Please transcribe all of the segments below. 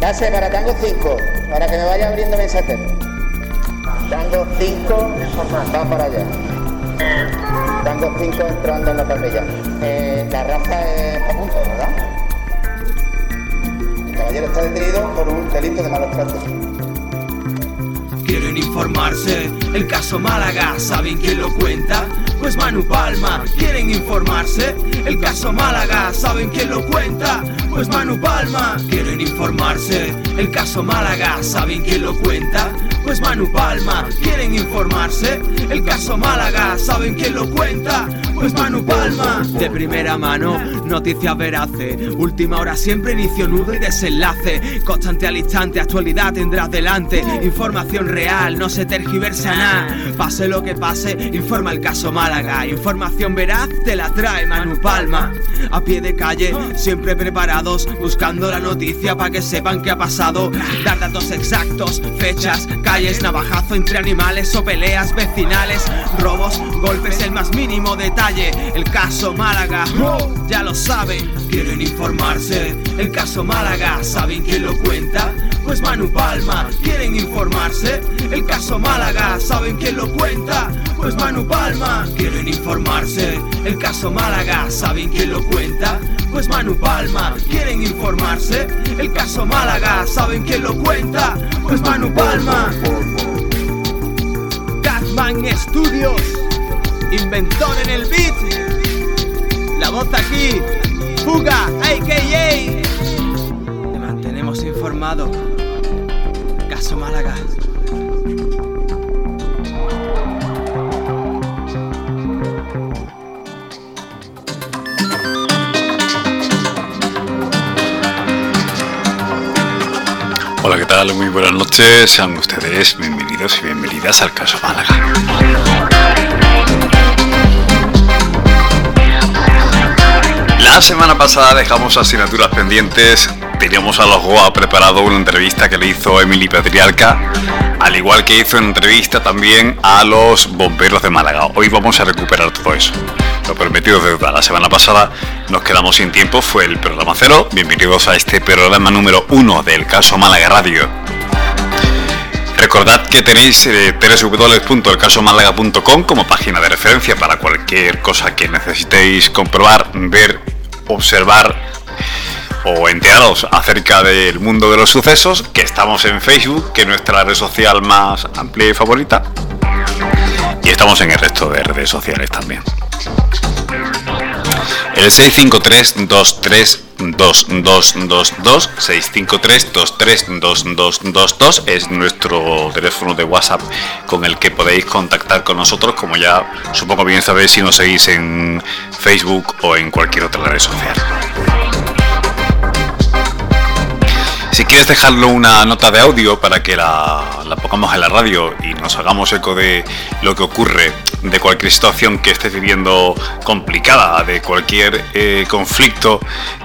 Dase para Tango 5, para que me vaya abriendo mensaje. Tango 5, va para allá. Tango 5 entrando en la tablilla. Eh, la raza es a punto, ¿verdad? El caballero está detenido por un delito de malos tratos. Quieren informarse, el caso Málaga, ¿saben quién lo cuenta? Pues Manu Palma, ¿quieren informarse? El caso Málaga, ¿saben quién lo cuenta? Pues Manu Palma, ¿quieren informarse? El caso Málaga, ¿saben quién lo cuenta? Pues Manu Palma, ¿quieren informarse? El caso Málaga, ¿saben quién lo cuenta? Pues Manu Palma. De primera mano, noticias veraces. Última hora siempre inicio, nudo y desenlace. Constante al instante, actualidad tendrás delante. Información real, no se tergiversa nada. Pase lo que pase, informa el caso Málaga. Información veraz te la trae Manu Palma. A pie de calle, siempre preparados, buscando la noticia para que sepan qué ha pasado. Dar datos exactos, fechas, calles, navajazo entre animales o peleas vecinales. Robos, golpes, el más mínimo detalle. El caso Málaga, ya lo saben, quieren informarse. El caso Málaga, ¿saben quién lo cuenta? Pues Manu Palma, quieren informarse. El caso Málaga, ¿saben quién lo cuenta? Pues Manu Palma, quieren informarse. El caso Málaga, ¿saben quién lo cuenta? Pues Manu Palma, quieren informarse. El caso Málaga, ¿saben quién lo cuenta? Pues Manu Palma. Catman Studios, inventor en el beat. La voz aquí, Fuga, AKA. Te mantenemos informado. Caso Málaga. Hola, ¿qué tal? Muy buenas noches. Sean ustedes bienvenidos y bienvenidas al caso Málaga. La semana pasada dejamos asignaturas pendientes. Teníamos a los Goa preparado una entrevista que le hizo Emily Patriarca, al igual que hizo entrevista también a los bomberos de Málaga. Hoy vamos a recuperar todo eso. Lo prometido deuda. La semana pasada nos quedamos sin tiempo, fue el programa cero. Bienvenidos a este programa número uno del caso Málaga Radio. Recordad que tenéis eh, www.elcasomálaga.com como página de referencia para cualquier cosa que necesitéis comprobar, ver, observar o enteraros acerca del mundo de los sucesos, que estamos en Facebook, que es nuestra red social más amplia y favorita, y estamos en el resto de redes sociales también. El 653-232222, 653-232222 es nuestro teléfono de WhatsApp con el que podéis contactar con nosotros, como ya supongo bien sabéis si nos seguís en Facebook o en cualquier otra red social. Si quieres dejarlo una nota de audio para que la, la, pongamos en la radio y nos hagamos eco de lo que ocurre, de cualquier situación que estés viviendo complicada, de cualquier eh, conflicto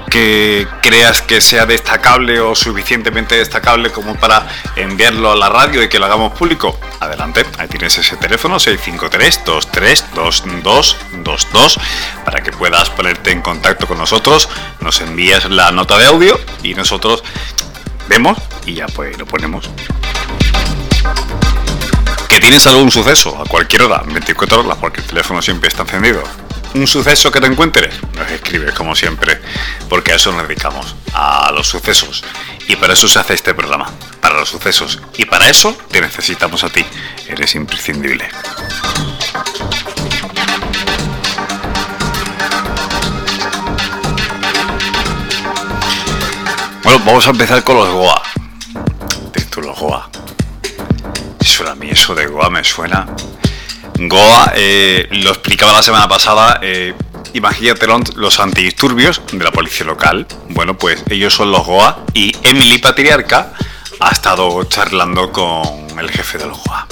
que creas que sea destacable o suficientemente destacable como para enviarlo a la radio y que lo hagamos público, adelante, ahí tienes ese teléfono 653-232222 para que puedas ponerte en contacto con nosotros, nos envías la nota de audio y nosotros vemos y ya pues lo ponemos. Tienes algún suceso a cualquier hora, 24 horas, porque el teléfono siempre está encendido. Un suceso que te encuentres, nos escribes como siempre, porque a eso nos dedicamos, a los sucesos. Y para eso se hace este programa, para los sucesos. Y para eso te necesitamos a ti, eres imprescindible. Bueno, vamos a empezar con los Goa. Los Goa. Suena a mí eso de Goa, me suena. Goa, eh, lo explicaba la semana pasada, eh, imagínate los antidisturbios de la policía local. Bueno, pues ellos son los Goa y Emily Patriarca ha estado charlando con el jefe de los Goa.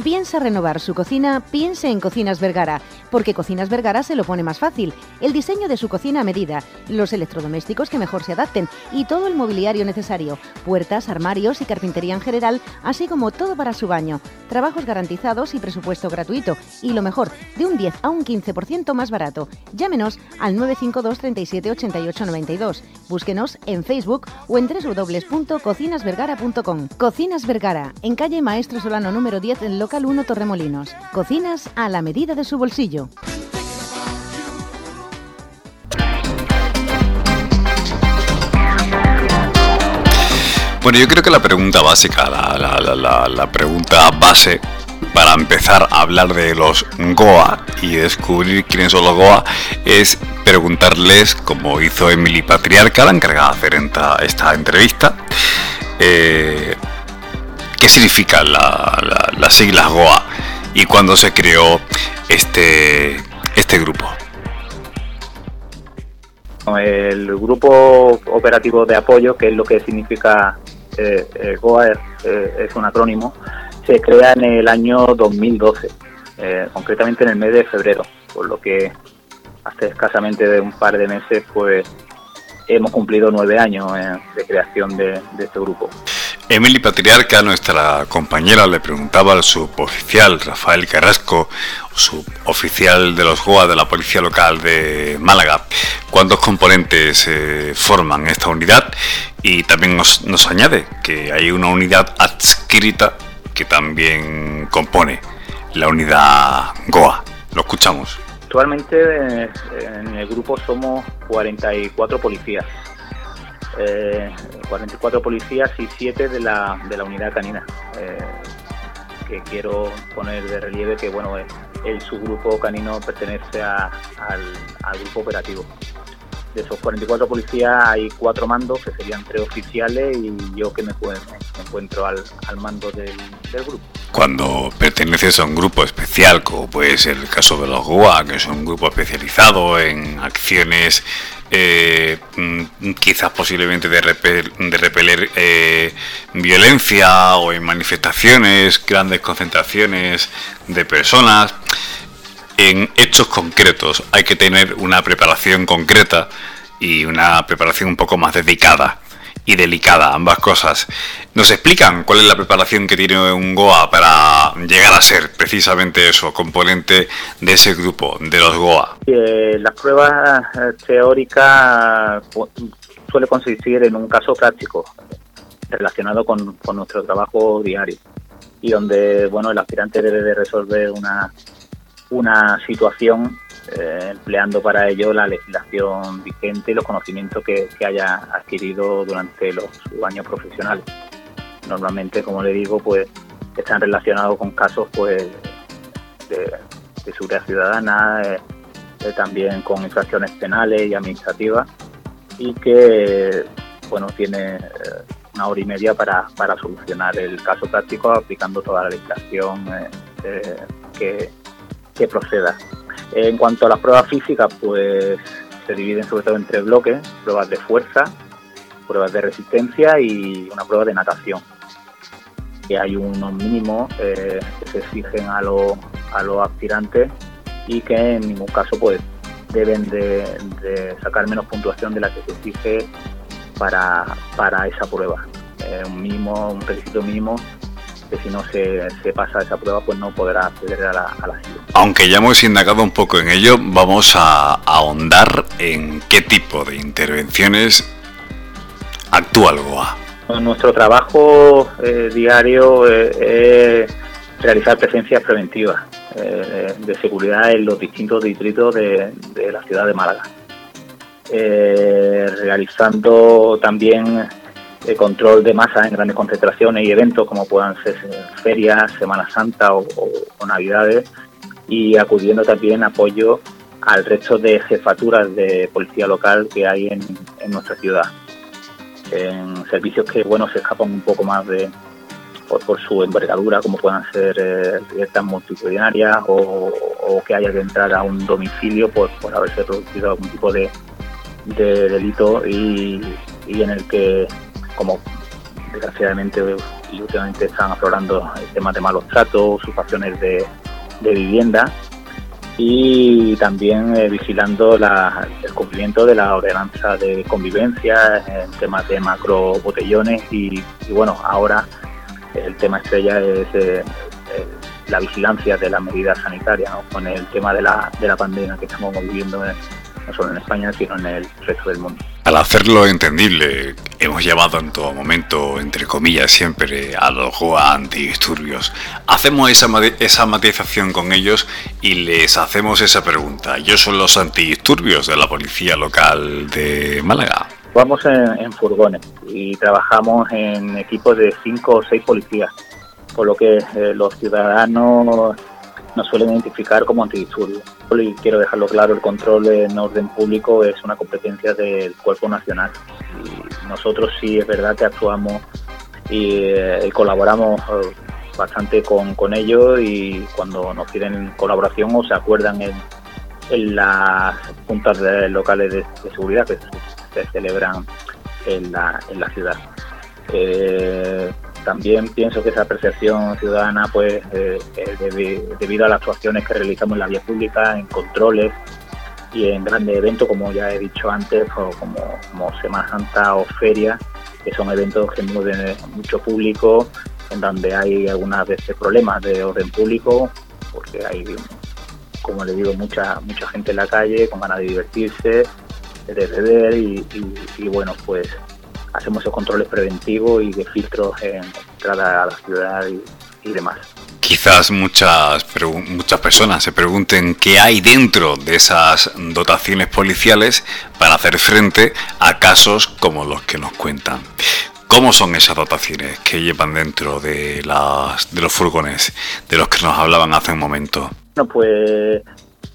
Si piensa renovar su cocina, piense en Cocinas Vergara. porque Cocinas Vergara se lo pone más fácil. El diseño de su cocina a medida, los electrodomésticos que mejor se adapten y todo el mobiliario necesario, puertas, armarios y carpintería en general, así como todo para su baño. Trabajos garantizados y presupuesto gratuito. Y lo mejor, de un 10 a un 15% más barato. Llámenos al 952 37 88 92. Búsquenos en Facebook o en www.cocinasvergara.com. Cocinas Vergara, en calle Maestro Solano número 10, en local 1 Torremolinos. Cocinas a la medida de su bolsillo. Bueno, yo creo que la pregunta básica, la, pregunta base para empezar a hablar de los Goa y descubrir quiénes son los Goa es preguntarles, como hizo Emily Patriarca, la encargada de hacer esta, entrevista, eh, qué significan las siglas Goa y cuándo se creó este, este grupo. El grupo operativo de apoyo, que es lo que significa eh, eh GOA, eh, es, un acrónimo, se crea en el año 2012, eh, concretamente en el mes de febrero, por lo que hace escasamente de un par de meses pues hemos cumplido nueve años de creación de este grupo. Emily Patriarca, nuestra compañera, le preguntaba al suboficial Rafael Carrasco, suboficial de los GOA de la Policía Local de Málaga, cuántos componentes forman esta unidad y también nos, añade que hay una unidad adscrita que también compone la unidad GOA. Lo escuchamos. Actualmente eh, en el grupo somos 44 policías eh, 44 policías y 7 de la, de la unidad canina. Eh, que quiero poner de relieve que bueno el subgrupo canino pertenece al, grupo operativo. De esos 44 policías hay cuatro mandos, que serían tres oficiales y yo que me, encuentro al, mando del, del, grupo. Cuando perteneces a un grupo especial, como puede ser el caso de los GUA, que es un grupo especializado en acciones eh, mm, quizás posiblemente de, de repeler eh, violencia o en manifestaciones, grandes concentraciones de personas. En hechos concretos hay que tener una preparación concreta y una preparación un poco más dedicada y delicada, ambas cosas. ¿Nos explican cuál es la preparación que tiene un GOA para llegar a ser precisamente eso, componente de ese grupo, de los GOA? Eh, las pruebas eh, teóricas suele consistir en un caso práctico relacionado con, con nuestro trabajo diario y donde bueno el aspirante debe de resolver una, una situación eh, empleando para ello la legislación vigente y los conocimientos que, haya adquirido durante los años profesionales. Normalmente, como le digo, pues están relacionados con casos pues de, seguridad ciudadana, eh, eh, también con infracciones penales y administrativas y que bueno tiene una hora y media para, para solucionar el caso práctico aplicando toda la legislación que, que proceda. En cuanto a las pruebas físicas, pues se dividen sobre todo en tres bloques, pruebas de fuerza, pruebas de resistencia y una prueba de natación. Hay unos mínimos eh, que se exigen a, los, aspirantes y que en ningún caso pues deben de, sacar menos puntuación de la que se exige para, esa prueba. un mínimo, un requisito mínimo que si no se, se, pasa esa prueba pues no podrá acceder a la, a la Aunque ya hemos indagado un poco en ello, vamos a, ahondar en qué tipo de intervenciones actúa el GOA. Nuestro trabajo eh, diario eh, es realizar presencias preventivas eh, de seguridad en los distintos distritos de, de la ciudad de Málaga. realizando también de control de masa en grandes concentraciones y eventos como puedan ser ferias, Semana Santa o, Navidades y acudiendo también apoyo al resto de jefaturas de policía local que hay en, nuestra ciudad. En servicios que bueno se escapan un poco más de por, su envergadura, como puedan ser eh, multitudinarias o, que haya que entrar a un domicilio por, por haberse producido algún tipo de, delito y en el que como desgraciadamente y últimamente están aflorando el tema de malos tratos, situaciones de, vivienda y también eh, vigilando el cumplimiento de la ordenanza de convivencia en temas de macro botellones y, bueno, ahora el tema estrella es eh, eh, la vigilancia de las medidas sanitarias con el tema de la, de la pandemia que estamos viviendo no solo en España, sino en el resto del mundo. Al hacerlo entendible, hemos llamado en todo momento, entre comillas, siempre a los GOA antidisturbios. Hacemos esa, esa matización con ellos y les hacemos esa pregunta. ¿Ellos son los antidisturbios de la policía local de Málaga? Vamos en, furgones y trabajamos en equipos de cinco o seis policías, por lo que eh, los ciudadanos nos suelen identificar como antidisturbios. Y quiero dejarlo claro, el control en orden público es una competencia del Cuerpo Nacional. Y nosotros sí es verdad que actuamos y, eh, colaboramos eh, bastante con, con, ellos y cuando nos piden colaboración o se acuerdan en, en las juntas locales de, seguridad que se, celebran en la, en la ciudad. Eh, también pienso que esa apreciación ciudadana, pues, eh, debido a las actuaciones que realizamos en la vía pública, en controles y en grandes eventos, como ya he dicho antes, o como, como Semana Santa o Feria, que son eventos que mueven mucho público, en donde hay algunas veces problemas de orden público, porque hay, como le digo, mucha mucha gente en la calle con ganas de divertirse, de beber y, y bueno, pues hacemos esos controles preventivos y de filtros en entrada a la ciudad y, demás. Quizás muchas, muchas personas se pregunten qué hay dentro de esas dotaciones policiales para hacer frente a casos como los que nos cuentan. ¿Cómo son esas dotaciones que llevan dentro de, las, de los furgones de los que nos hablaban hace un momento? Bueno, pues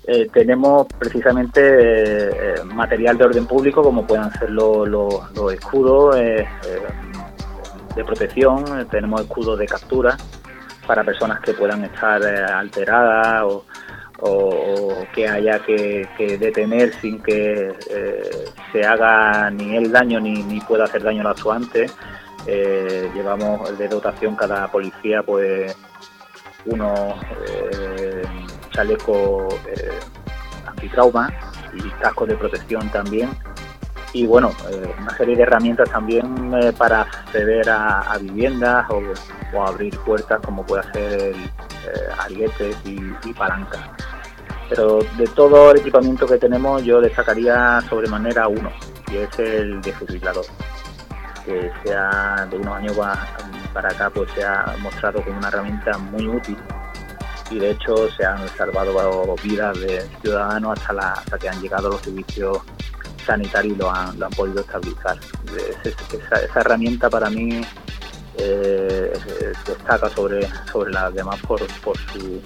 eh, tenemos precisamente eh, material de orden público como puedan ser los, escudos eh, de protección, tenemos escudos de captura para personas que puedan estar alteradas o, que haya que, detener sin que se haga ni el daño ni, ni pueda hacer daño al actuante. llevamos de dotación cada policía pues unos chaleco eh, antitrauma y casco de protección también. Y bueno, eh, una serie de herramientas también eh, para acceder a, viviendas o, abrir puertas como puede ser el, arietes y, y palancas. Pero de todo el equipamiento que tenemos yo destacaría sobremanera uno, y es el desfibrilador que sea de unos años para acá pues se ha mostrado como una herramienta muy útil y de hecho se han salvado vidas de ciudadanos hasta, la, hasta que han llegado los servicios sanitarios y lo han, lo han podido estabilizar. Esa, esa, herramienta para mí eh, destaca sobre, sobre las demás por, por su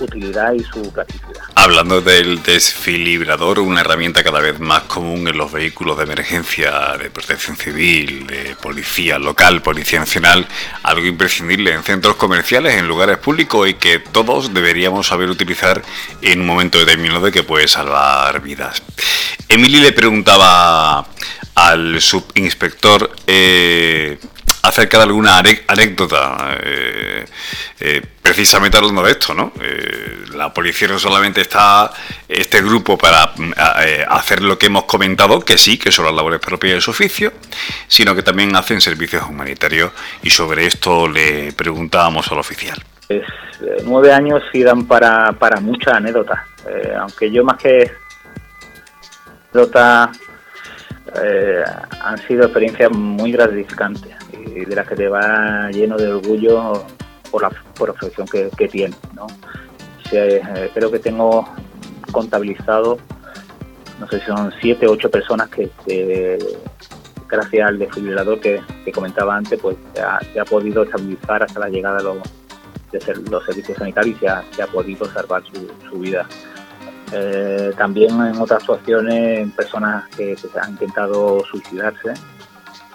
utilidad y su practicidad. Hablando del desfilibrador, una herramienta cada vez más común en los vehículos de emergencia, de protección civil, de policía local, policía nacional, algo imprescindible en centros comerciales, en lugares públicos y que todos deberíamos saber utilizar en un momento determinado de que puede salvar vidas. Emily le preguntaba al subinspector eh, acerca de alguna anécdota, eh, eh, precisamente hablando de esto, ¿no? Eh, la policía no solamente está este grupo para hacer lo que hemos comentado, que sí, que son las labores propias de su oficio, sino que también hacen servicios humanitarios y sobre esto le preguntábamos al oficial. nueve años sí dan para, para muchas anécdotas, aunque yo más que anécdotas han sido experiencias muy gratificantes de las que te va lleno de orgullo por la profesión que, que tienes. ¿no? Eh, creo que tengo contabilizado, no sé si son siete o ocho personas que, gracias al desfibrilador que, comentaba antes, pues se ha, podido estabilizar hasta la llegada de los, de los servicios sanitarios y se ha, podido salvar su, vida. Eh, también en otras situaciones, personas que, que han intentado suicidarse,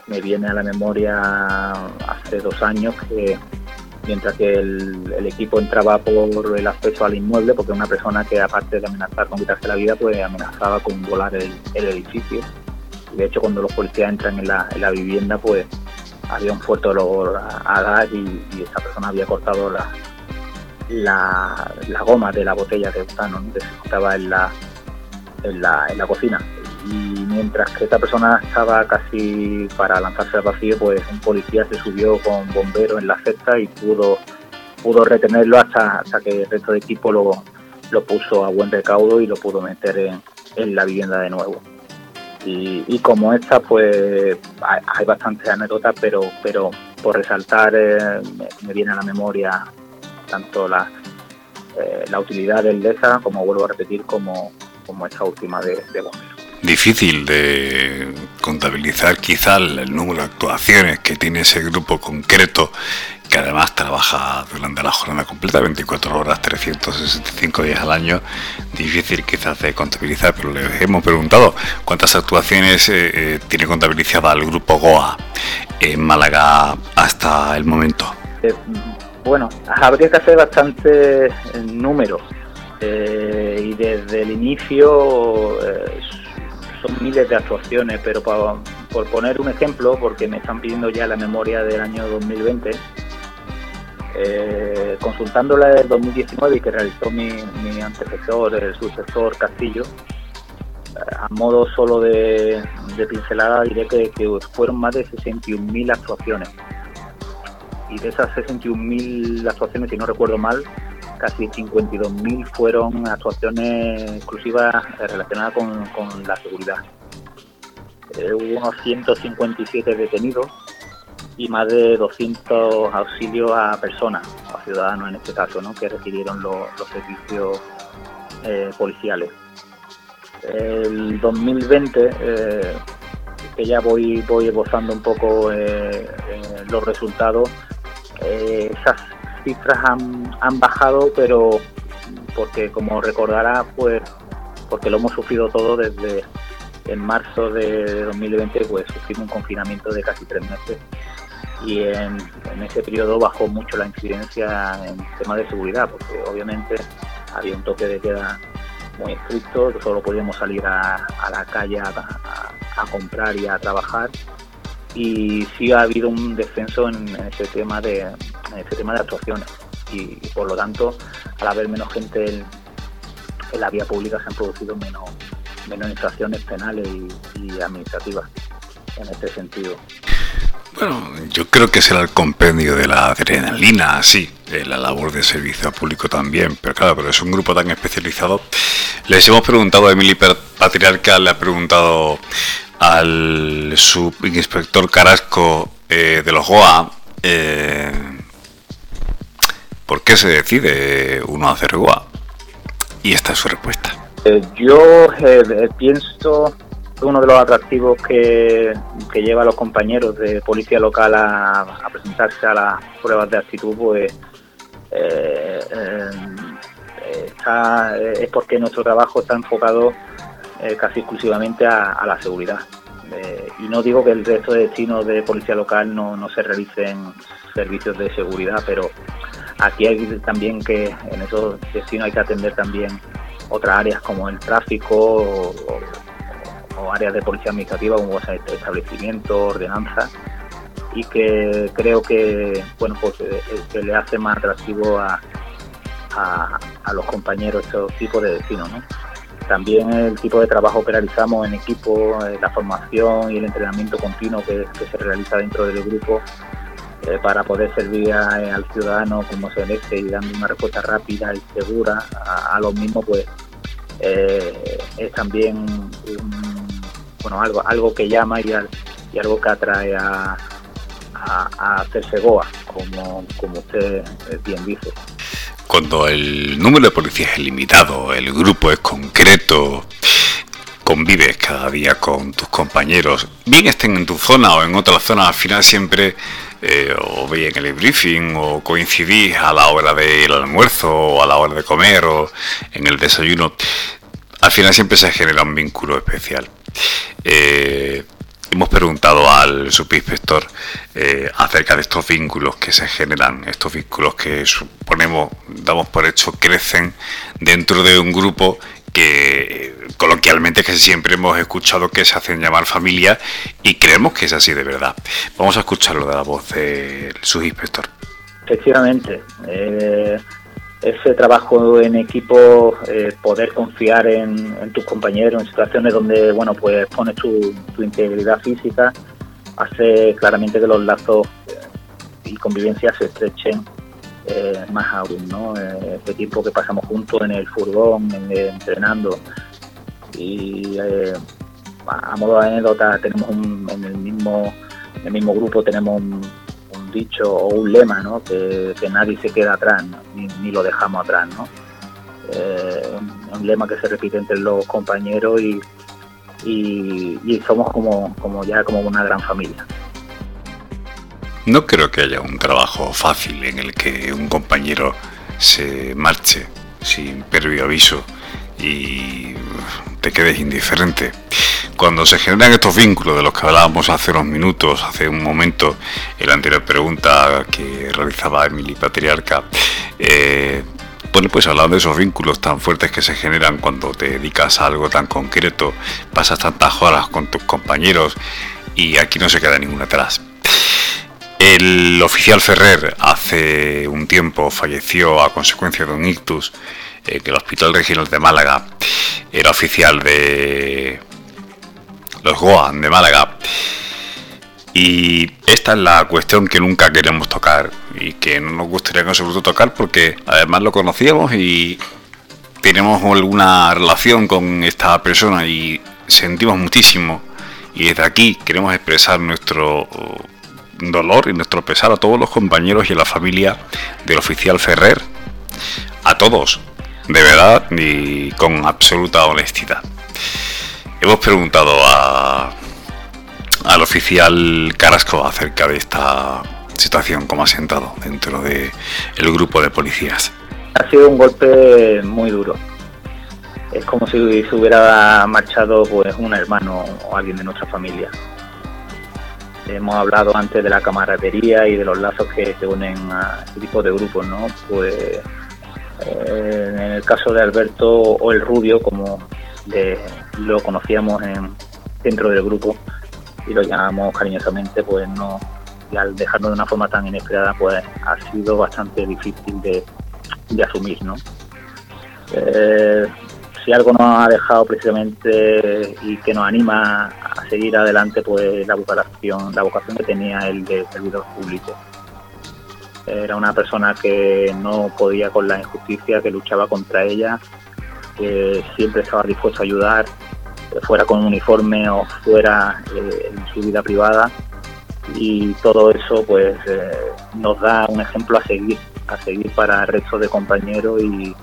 me viene a la memoria hace dos años que mientras que el, equipo entraba por el acceso al inmueble, porque una persona que aparte de amenazar con quitarse la vida, pues amenazaba con volar el, edificio. de hecho, cuando los policías entran en la, en la vivienda, pues había un fuerte olor a, gas y, esa persona había cortado la, la, goma de la botella de butano que estaba en la, en la, en la cocina. Y mientras que esta persona estaba casi para lanzarse al vacío, pues un policía se subió con bombero en la cesta y pudo pudo retenerlo hasta, hasta que el resto de equipo lo, lo puso a buen recaudo y lo pudo meter en, en la vivienda de nuevo. Y, y como esta, pues hay, bastantes anécdotas, pero, pero por resaltar eh, me, me, viene a la memoria tanto la, eh, la utilidad del LESA, como vuelvo a repetir, como, como esta última de, de bomberos difícil de contabilizar quizá el número de actuaciones que tiene ese grupo concreto que además trabaja durante la jornada completa, 24 horas, 365 días al año, difícil quizás de contabilizar, pero le hemos preguntado cuántas actuaciones eh, eh, tiene contabilizada el grupo GOA en Málaga hasta el momento. Eh, bueno, habría que hacer bastante números y desde el inicio son miles de actuaciones, pero por poner un ejemplo, porque me están pidiendo ya la memoria del año 2020, eh, consultando la del 2019 y que realizó mi, antecesor, el sucesor Castillo, eh, a modo solo de, de pincelada diré que, que, fueron más de 61.000 actuaciones. Y de esas 61.000 actuaciones, si no recuerdo mal, casi 52.000 fueron actuaciones exclusivas relacionadas con, con la seguridad. Eh, hubo unos 157 detenidos y más de 200 auxilios a personas, a ciudadanos en este caso, ¿no? que requirieron los, los servicios eh, policiales. El 2020, eh, que ya voy, voy esbozando un poco eh, los resultados, esas cifras han, han bajado, pero porque como recordará, pues porque lo hemos sufrido todo desde en marzo de 2020, pues sufrimos un confinamiento de casi tres meses. Y en, en, ese periodo bajó mucho la incidencia en temas de seguridad, porque obviamente había un toque de queda muy estricto, solo podíamos salir a, a la calle a, a, comprar y a trabajar y sí ha habido un descenso en, en ese tema de ese tema de actuaciones y, por lo tanto al haber menos gente en, la vía pública se han producido menos menos infracciones penales y, y administrativas en este sentido. Bueno, yo creo que será el compendio de la adrenalina, sí, la labor de servicio público también, pero claro, pero es un grupo tan especializado. Les hemos preguntado a Emily Patriarca, le ha preguntado al subinspector Carasco eh, de los GOA eh, por qué se decide uno hacer GOA. Y esta es su respuesta. Eh, yo pienso uno de los atractivos que, que, lleva a los compañeros de policía local a, presentarse a las pruebas de actitud, pues eh, eh, está, es porque nuestro trabajo está enfocado eh, casi exclusivamente a, la seguridad. Eh, y no digo que el resto de destinos de policía local no, no se realicen servicios de seguridad, pero aquí hay también que en esos destinos hay que atender también otras áreas como el tráfico o, áreas de policía administrativa como establecimiento, ordenanza y que creo que bueno pues eh, que le hace más atractivo a, a, a los compañeros estos tipos de destinos ¿no? También el tipo de trabajo que realizamos en equipo eh, la formación y el entrenamiento continuo que, se realiza dentro del grupo eh, para poder servir a, al ciudadano como se merece y dando una respuesta rápida y segura a, a los mismos pues eh, es también bueno algo algo que llama y, al, y algo que atrae a hacerse Goa, como, como usted bien dice. Cuando el número de policías es limitado, el grupo es concreto, convives cada día con tus compañeros, bien estén en tu zona o en otra zona, al final siempre eh, o veis en el briefing o coincidís a la hora del almuerzo o a la hora de comer o en el desayuno, al final siempre se genera un vínculo especial. Eh, hemos preguntado al subinspector eh, acerca de estos vínculos que se generan, estos vínculos que suponemos, damos por hecho, crecen dentro de un grupo que coloquialmente que siempre hemos escuchado que se hacen llamar familia y creemos que es así de verdad. Vamos a escucharlo de la voz del subinspector. Efectivamente, eh, ese trabajo en equipo, eh, poder confiar en, tus compañeros en situaciones donde, bueno, pues pones tu, integridad física, hace claramente que los lazos eh, y convivencia se estrechen eh, más aún, ¿no? este tiempo que pasamos juntos en el furgón, entrenando y a modo de anécdota tenemos en el mismo en el mismo grupo tenemos un, dicho o un lema, ¿no? Que, nadie se queda atrás, ni, lo dejamos atrás, ¿no? Eh, un lema que se repite entre los compañeros y, somos como, como ya como una gran familia. No creo que haya un trabajo fácil en el que un compañero se marche sin previo aviso y te quedes indiferente. Cuando se generan estos vínculos de los que hablábamos hace unos minutos, hace un momento, en la anterior pregunta que realizaba Emily Patriarca, eh, bueno, pues hablando de esos vínculos tan fuertes que se generan cuando te dedicas a algo tan concreto, pasas tantas horas con tus compañeros y aquí no se queda ninguna atrás. El oficial Ferrer hace un tiempo falleció a consecuencia de un ictus en el Hospital Regional de Málaga. Era oficial de los Goa de Málaga. Y esta es la cuestión que nunca queremos tocar y que no nos gustaría en absoluto tocar porque además lo conocíamos y tenemos alguna relación con esta persona y sentimos muchísimo y desde aquí queremos expresar nuestro dolor y nuestro pesar a todos los compañeros y a la familia del oficial Ferrer, a todos, de verdad y con absoluta honestidad. Hemos preguntado a, al oficial Carrasco acerca de esta situación, cómo ha sentado dentro del el grupo de policías. Ha sido un golpe muy duro. Es como si se hubiera marchado pues un hermano o alguien de nuestra familia. Hemos hablado antes de la camaradería y de los lazos que se unen a este tipo de grupos, ¿no? Pues eh, en el caso de Alberto o el Rubio, como lo conocíamos en, dentro del grupo y lo llamamos cariñosamente, pues no, y al dejarnos de una forma tan inesperada, pues ha sido bastante difícil de, asumir, ¿no? Eh, si algo nos ha dejado precisamente y que nos anima a seguir adelante, pues la vocación, la vocación que tenía el de servidor público. Era una persona que no podía con la injusticia, que luchaba contra ella que siempre estaba dispuesto a ayudar, fuera con uniforme o fuera eh, en su vida privada. Y todo eso pues eh, nos da un ejemplo a seguir, a seguir para el resto de compañeros y,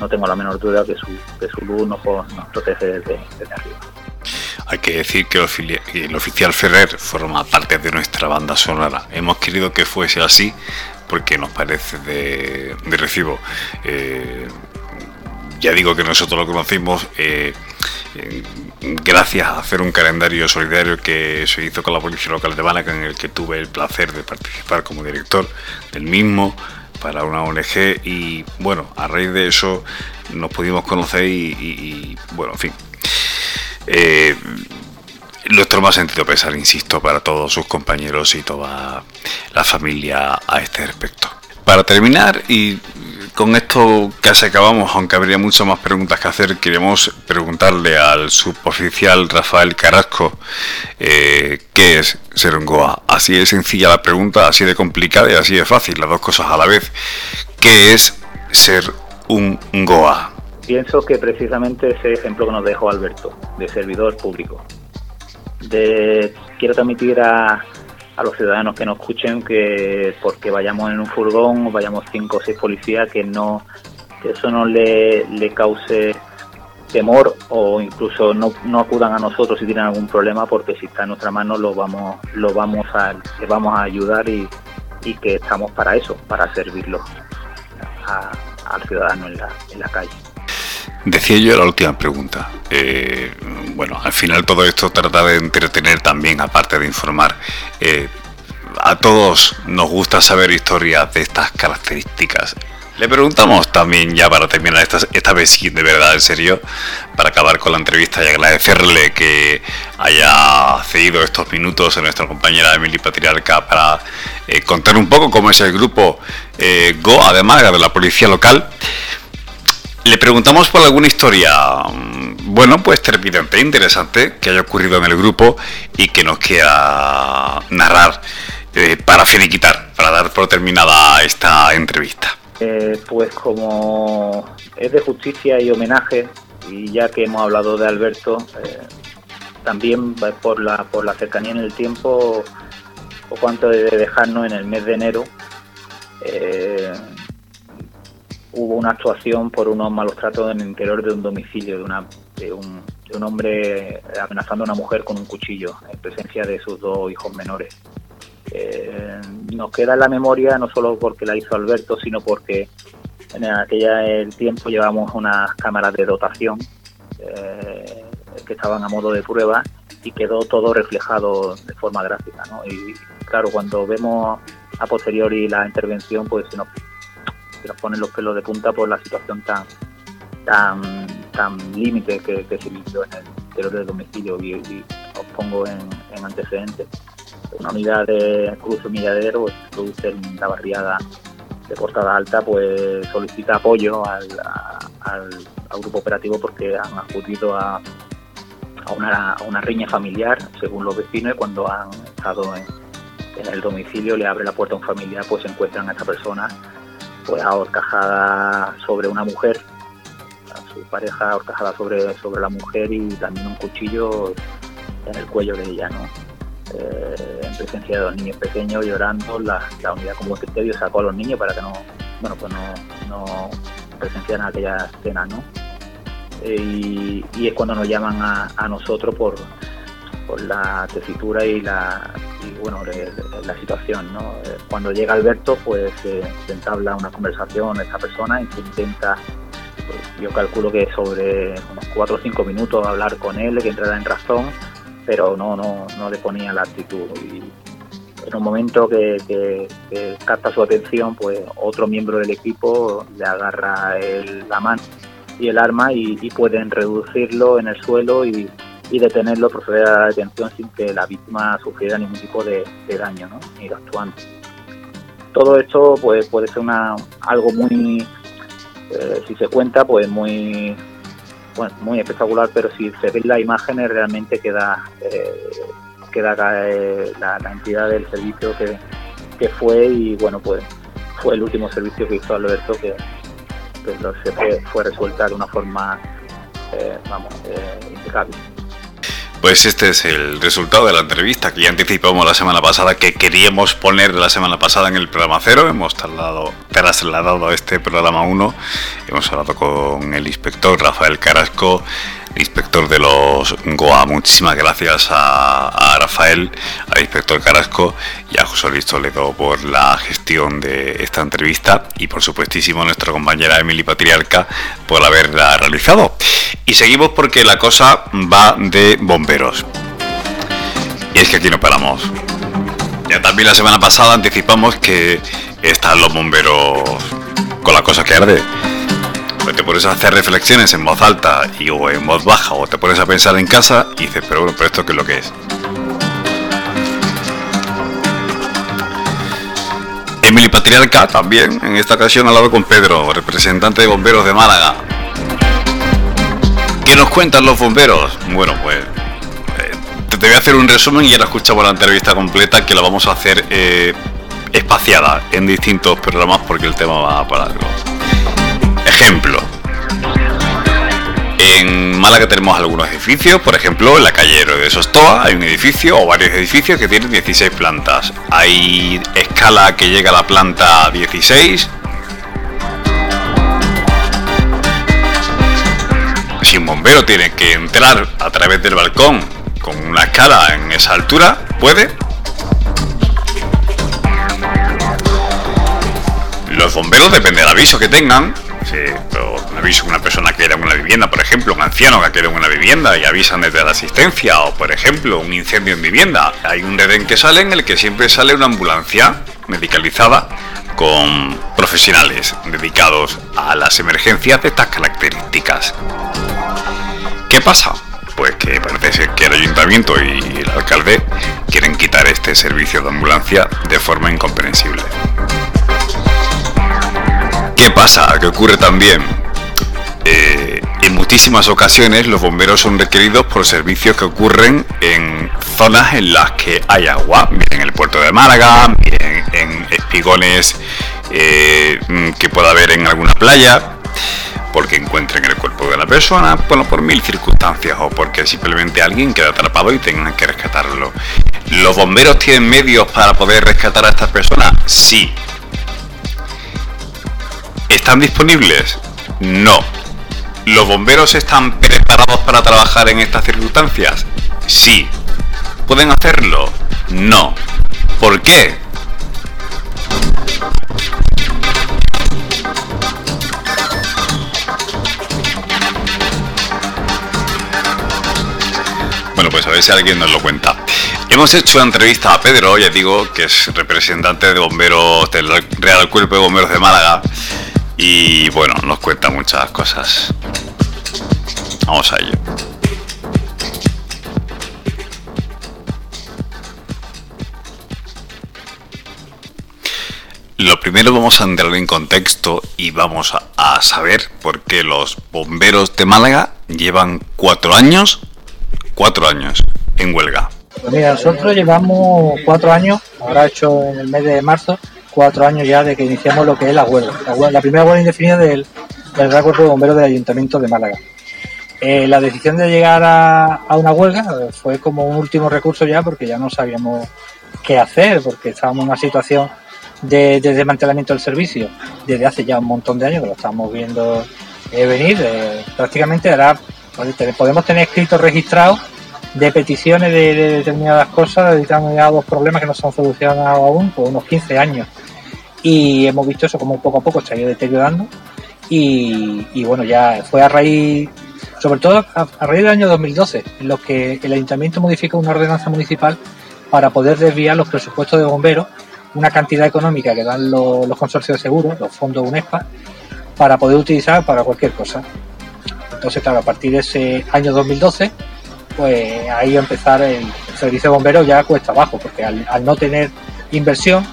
no tengo la menor duda que su, que su luz nos, protege desde, arriba. Hay que decir que el oficial Ferrer forma parte de nuestra banda sonora. Hemos querido que fuese así porque nos parece de, recibo. Eh, ya digo que nosotros lo conocimos eh, eh, gracias a hacer un calendario solidario que se hizo con la Policía Local de Málaga, en el que tuve el placer de participar como director del mismo para una ONG y bueno, a raíz de eso nos pudimos conocer y, bueno, en fin. Eh, nuestro más sentido pesar, insisto, para todos sus compañeros y toda la familia a este respecto. Para terminar, y con esto casi acabamos, aunque habría muchas más preguntas que hacer, queremos preguntarle al suboficial Rafael Carrasco eh, qué es ser un Goa. Así de sencilla la pregunta, así de complicada y así de fácil, las dos cosas a la vez. ¿Qué es ser un Goa? Pienso que precisamente ese ejemplo que nos dejó Alberto, de servidor público. De, quiero transmitir a, a los ciudadanos que nos escuchen que porque vayamos en un furgón o vayamos cinco o seis policías que no eso no le, le cause temor o incluso no, no, acudan a nosotros si tienen algún problema porque si está en nuestra mano lo vamos lo vamos a le vamos a ayudar y, y que estamos para eso para servirlo al ciudadano en la, en la calle Decía yo la última pregunta. Eh, bueno, al final todo esto trata de entretener también, aparte de informar. Eh, a todos nos gusta saber historias de estas características. Le preguntamos también, ya para terminar esta, esta vez sí, de verdad, en serio, para acabar con la entrevista y agradecerle que haya cedido estos minutos a nuestra compañera Emily Patriarca para eh, contar un poco cómo es el grupo eh, Go, además de la policía local. Le preguntamos por alguna historia, mm, bueno, pues trepidante, interesante, que haya ocurrido en el grupo y que nos quiera narrar eh, para finiquitar, para dar por terminada esta entrevista. Eh, pues como es de justicia y homenaje, y ya que hemos hablado de Alberto, eh, también por la, por la cercanía en el tiempo, o cuanto de dejarnos en el mes de enero, hubo una actuación por unos malos tratos en el interior de un domicilio de, una, de, un, de un hombre amenazando a una mujer con un cuchillo en presencia de sus dos hijos menores. Eh, nos queda en la memoria no solo porque la hizo Alberto, sino porque en aquella el tiempo llevamos unas cámaras de dotación eh, que estaban a modo de prueba y quedó todo reflejado de forma gráfica. ¿no? Y claro, cuando vemos a posteriori la intervención, pues se nos, se nos ponen los pelos de punta por la situación tan tan tan límite que, que, se vivió en el interior del domicilio. Y, os pongo en, en antecedentes. Una unidad de Cruz Humilladero, pues, produce en la barriada de Portada Alta, pues solicita apoyo al, grupo operativo porque han acudido a, una, una, riña familiar, según los vecinos, y cuando han estado en, en, el domicilio, le abre la puerta a un familiar, pues encuentran a esta persona pues ahorcajada sobre una mujer, su pareja ahorcajada sobre, sobre la mujer y también un cuchillo en el cuello de ella, ¿no? eh, en presencia de los niños pequeños llorando, la, la unidad como criterio sacó a los niños para que no, bueno, pues no, no presenciaran aquella escena, ¿no? Eh, y, y, es cuando nos llaman a, a nosotros por, por, la tesitura y la y, bueno la situación, ¿no? Eh, cuando llega Alberto, pues eh, se entabla una conversación esta persona y se intenta pues, yo calculo que sobre unos 4 o 5 minutos hablar con él, que entrara en razón pero no, no, no le ponía la actitud. Y en un momento que, capta su atención, pues otro miembro del equipo le agarra la mano y el arma y, y, pueden reducirlo en el suelo y, y, detenerlo, proceder a la detención sin que la víctima sufriera ningún tipo de, daño, ¿no? ni el actuante. Todo esto pues, puede ser una, algo muy, eh, si se cuenta, pues muy bueno, muy espectacular, pero si se ven las imágenes realmente queda, eh, queda eh, la, la, entidad del servicio que, que, fue y bueno, pues fue el último servicio que hizo Alberto que, que se fue, fue resuelta de una forma, vamos, impecable. Pues este es el resultado de la entrevista que ya anticipamos la semana pasada, que queríamos poner la semana pasada en el programa cero. Hemos trasladado, trasladado a este programa 1. Hemos hablado con el inspector Rafael Carasco, inspector de los GOA. Muchísimas gracias a, a Rafael, al inspector Carasco y a José Luis Toledo por la gestión de esta entrevista y por supuestísimo a nuestra compañera Emily Patriarca por haberla realizado. Y seguimos porque la cosa va de bomberos. Y es que aquí no paramos. Ya también la semana pasada anticipamos que están los bomberos con la cosa que arde. Pues te pones a hacer reflexiones en voz alta y, o en voz baja o te pones a pensar en casa y dices, pero bueno, pero esto qué es lo que es. Emily Patriarca también en esta ocasión ha hablado con Pedro, representante de bomberos de Málaga. ¿Qué nos cuentan los bomberos? Bueno, pues eh, te voy a hacer un resumen y ahora escuchamos la entrevista completa que la vamos a hacer eh, espaciada en distintos programas porque el tema va para algo. Ejemplo. En Málaga tenemos algunos edificios, por ejemplo, en la calle de Sostoa hay un edificio o varios edificios que tienen 16 plantas. Hay escala que llega a la planta 16. Si un bombero tiene que entrar a través del balcón con una escala en esa altura, ¿puede? Los bomberos, depende del aviso que tengan, pero un aviso una persona que era en una vivienda, por ejemplo, un anciano que queda en una vivienda y avisan desde la asistencia, o por ejemplo, un incendio en vivienda. Hay un redén que sale en el que siempre sale una ambulancia medicalizada con profesionales dedicados a las emergencias de estas características. ¿Qué pasa? Pues que parece ser que el ayuntamiento y el alcalde quieren quitar este servicio de ambulancia de forma incomprensible. ¿Qué pasa? ¿Qué ocurre también? Eh, en muchísimas ocasiones los bomberos son requeridos por servicios que ocurren en zonas en las que hay agua, miren en el puerto de Málaga, miren en espigones eh, que pueda haber en alguna playa, porque encuentren persona, bueno, por mil circunstancias o porque simplemente alguien queda atrapado y tengan que rescatarlo. ¿Los bomberos tienen medios para poder rescatar a estas personas? Sí. ¿Están disponibles? No. ¿Los bomberos están preparados para trabajar en estas circunstancias? Sí. ¿Pueden hacerlo? No. ¿Por qué? Bueno, pues a ver si alguien nos lo cuenta. Hemos hecho una entrevista a Pedro, ya digo, que es representante de bomberos del Real Cuerpo de Bomberos de Málaga. Y bueno, nos cuenta muchas cosas. Vamos a ello. Lo primero vamos a entrar en contexto y vamos a, a, saber por qué los bomberos de Málaga llevan cuatro años, cuatro años en huelga. Pues mira, nosotros llevamos cuatro años, ahora hecho en el mes de marzo, cuatro años ya de que iniciamos lo que es la huelga. La, primera huelga indefinida del, del Cuerpo de Bomberos del Ayuntamiento de Málaga. Eh, la decisión de llegar a, una huelga fue como un último recurso ya porque ya no sabíamos qué hacer, porque estábamos en una situación de, de desmantelamiento del servicio desde hace ya un montón de años que lo estamos viendo eh, venir. Eh, prácticamente ahora podemos tener escritos registrados de peticiones de, de determinadas cosas, de determinados problemas que no se han solucionado aún por unos 15 años. Y hemos visto eso como poco a poco se ha ido deteriorando. Y, y bueno, ya fue a raíz, sobre todo a, a, raíz del año 2012, en lo que el ayuntamiento modifica una ordenanza municipal para poder desviar los presupuestos de bomberos, una cantidad económica que dan los, los consorcios de seguros, los fondos UNESPA, para poder utilizar para cualquier cosa. Entonces, claro, a partir de ese año 2012, pues ahí empezar el, el servicio de bomberos ya cuesta abajo, porque al, no tener inversión,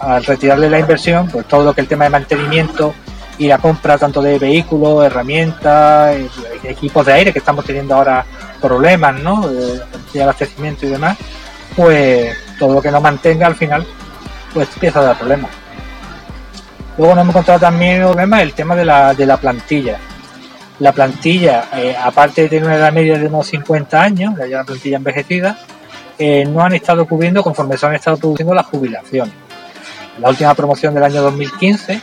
al retirarle la inversión, pues todo lo que el tema de mantenimiento y la compra tanto de vehículos, herramientas, equipos de aire que estamos teniendo ahora problemas, ¿no? De, abastecimiento y demás, pues todo lo que no mantenga al final, pues empieza a dar problemas. Luego nos hemos encontrado también problema el tema de la, de la plantilla. La plantilla, eh, aparte de tener una edad media de unos 50 años, ya una plantilla envejecida, eh, no han estado cubriendo conforme se han estado produciendo las jubilaciones. La última promoción del año 2015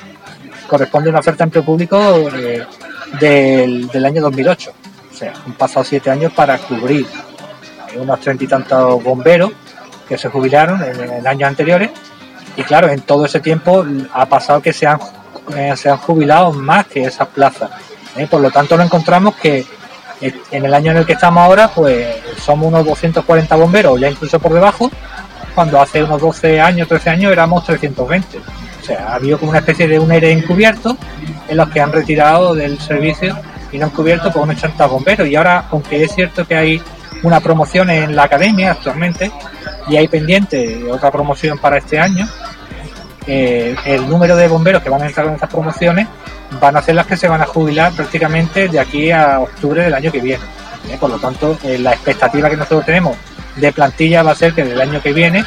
corresponde a una oferta empleo público eh, del, del, año 2008. O sea, han pasado siete años para cubrir unos treinta y tantos bomberos que se jubilaron en, años anteriores. Y claro, en todo ese tiempo ha pasado que se han, se han jubilado más que esas plazas. ¿Eh? Por lo tanto, nos encontramos que en el año en el que estamos ahora, pues somos unos 240 bomberos, ya incluso por debajo, cuando hace unos 12 años, 13 años éramos 320. O sea, ha habido como una especie de un ERE encubierto en los que han retirado del servicio y no han cubierto unos 80 bomberos. Y ahora, aunque es cierto que hay una promoción en la academia actualmente y hay pendiente otra promoción para este año, eh, el número de bomberos que van a entrar en estas promociones van a ser las que se van a jubilar prácticamente de aquí a octubre del año que viene. Por lo tanto, eh, la expectativa que nosotros tenemos de plantilla va a ser que del año que viene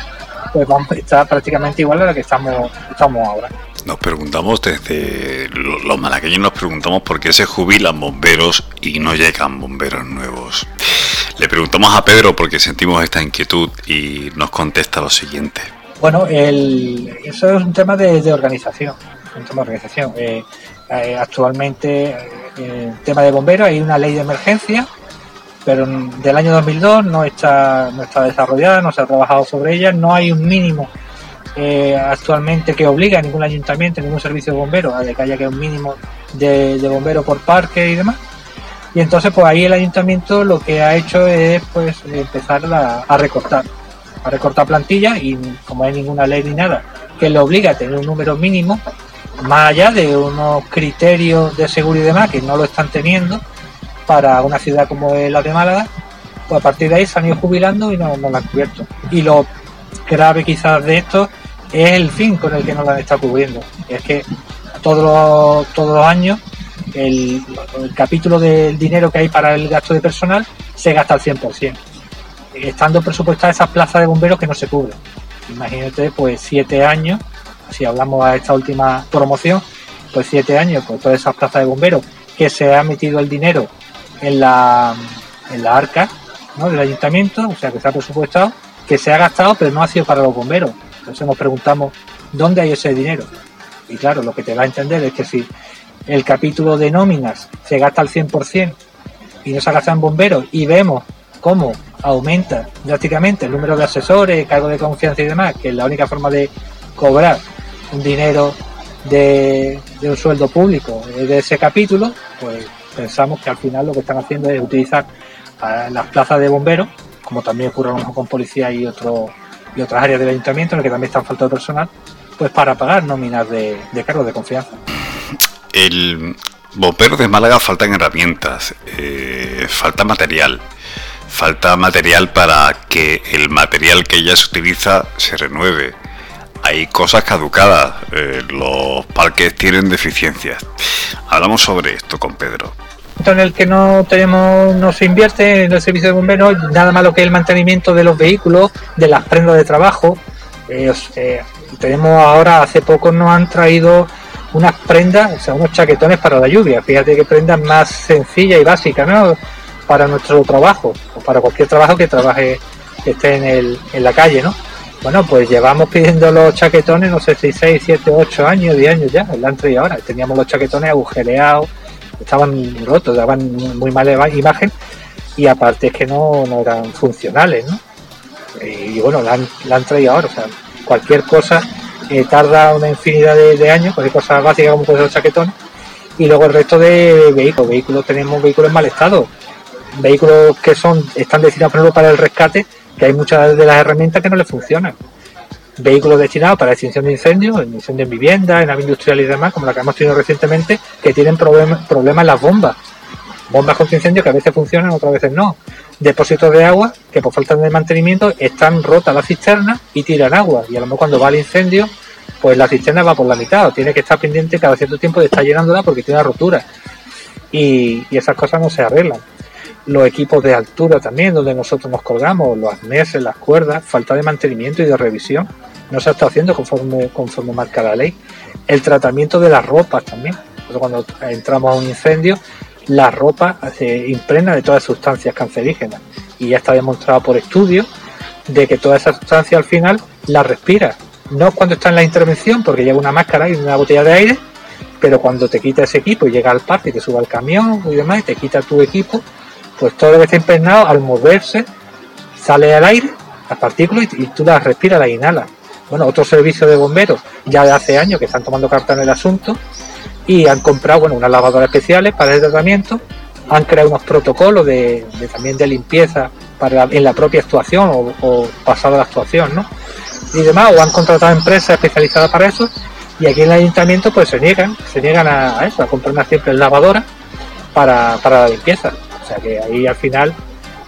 pues vamos a estar prácticamente igual a la que estamos, estamos ahora. Nos preguntamos desde los malagueños nos preguntamos por qué se jubilan bomberos y no llegan bomberos nuevos. Le preguntamos a Pedro porque sentimos esta inquietud y nos contesta lo siguiente. Bueno, el, eso es un tema de, organización, un tema de organización. Eh, eh, actualmente, eh, el tema de bomberos, hay una ley de emergencia pero del año 2002 no está, no está desarrollada, no se ha trabajado sobre ella, no hay un mínimo actualmente que obliga a ningún ayuntamiento, ningún servicio de bomberos a que haya que un mínimo de, de bomberos por parque y demás. Y entonces pues ahí el ayuntamiento lo que ha hecho es pues empezar a recortar, a recortar plantillas y como hay ninguna ley ni nada que le obliga a tener un número mínimo, más allá de unos criterios de seguridad y demás que no lo están teniendo para una ciudad como la de Málaga, pues a partir de ahí se han ido jubilando y no, no lo han cubierto. Y lo grave quizás de esto es el fin con el que no lo han estado cubriendo. Es que todos los, todos los años el, capítulo del dinero que hay para el gasto de personal se gasta al 100%, estando presupuestadas esas plazas de bomberos que no se cubren. Imagínate, pues siete años, si hablamos a esta última promoción, pues siete años, pues todas esas plazas de bomberos que se ha metido el dinero en la, en la arca del ayuntamiento, o sea que se ha presupuestado, que se ha gastado pero no ha sido para los bomberos. Entonces nos preguntamos, ¿dónde hay ese dinero? Y claro, lo que te va a entender es que si el capítulo de nóminas se gasta al 100% y no se gasta en bomberos y vemos cómo aumenta drásticamente el número de asesores, cargos de confianza y demás, que es la única forma de cobrar un dinero de, un sueldo público de ese capítulo, pues pensamos que al final lo que están haciendo es utilizar las plazas de bomberos, como también ocurre a lo mejor con policía y, otro, y otras áreas del ayuntamiento en las que también están falta de personal, pues para pagar nóminas de, cargos de confianza. El bombero de Málaga faltan herramientas, eh, falta material falta material para que el material que ya se utiliza se renueve. Hay cosas caducadas, eh, los parques tienen deficiencias. Hablamos sobre esto con Pedro. En el que no tenemos, no se invierte en el servicio de bomberos, nada más lo que el mantenimiento de los vehículos, de las prendas de trabajo. Eh, tenemos ahora, hace poco nos han traído unas prendas, o sea, unos chaquetones para la lluvia. Fíjate que prendas más sencillas y básicas, ¿no? Para nuestro trabajo o para cualquier trabajo que trabaje que esté en, el, en la calle, ¿no? Bueno, pues llevamos pidiendo los chaquetones, no sé si 6, 7, 8 años, 10 años ya, el y ahora. Teníamos los chaquetones agujereados, estaban rotos, daban muy mala imagen y aparte es que no, no eran funcionales, ¿no? Y bueno, la han, la han traído ahora, o sea, cualquier cosa eh, tarda una infinidad de, años, cualquier cosa básica como puede ser los chaquetones, y luego el resto de vehículos, vehículos tenemos vehículos en mal estado, vehículos que son están destinados, ejemplo, para el rescate, que hay muchas de las herramientas que no les funcionan. Vehículos destinados para extinción de incendios, en incendios en viviendas, en nave industrial y demás, como la que hemos tenido recientemente, que tienen problemas problemas las bombas. Bombas contra incendios que a veces funcionan, otras veces no. Depósitos de agua que por falta de mantenimiento están rotas las cisternas y tiran agua. Y a lo mejor cuando va el incendio, pues la cisterna va por la mitad o tiene que estar pendiente cada cierto tiempo de estar llenándola porque tiene una rotura. Y esas cosas no se arreglan los equipos de altura también, donde nosotros nos colgamos, los arneses, las cuerdas, falta de mantenimiento y de revisión. No se está haciendo conforme, conforme marca la ley. El tratamiento de las ropas también. Cuando entramos a un incendio, la ropa se impregna de todas sustancias cancerígenas. Y ya está demostrado por estudios de que toda esa sustancia al final la respira. No cuando está en la intervención, porque lleva una máscara y una botella de aire, pero cuando te quita ese equipo y llega al parque y te sube al camión y demás y te quita tu equipo, pues todo lo que está impregnado al moverse sale al aire, las partículas, y, tú las respiras, las inhalas. Bueno, otro servicio de bomberos ya de hace años que están tomando carta en el asunto y han comprado bueno, unas lavadoras especiales para el tratamiento, han creado unos protocolos de, también de limpieza en la propia actuación o, o pasada la actuación, ¿no? Y demás, o han contratado empresas especializadas para eso y aquí en el ayuntamiento pues se niegan, se niegan a, eso, a comprar una simple lavadora para la limpieza que ahí al final,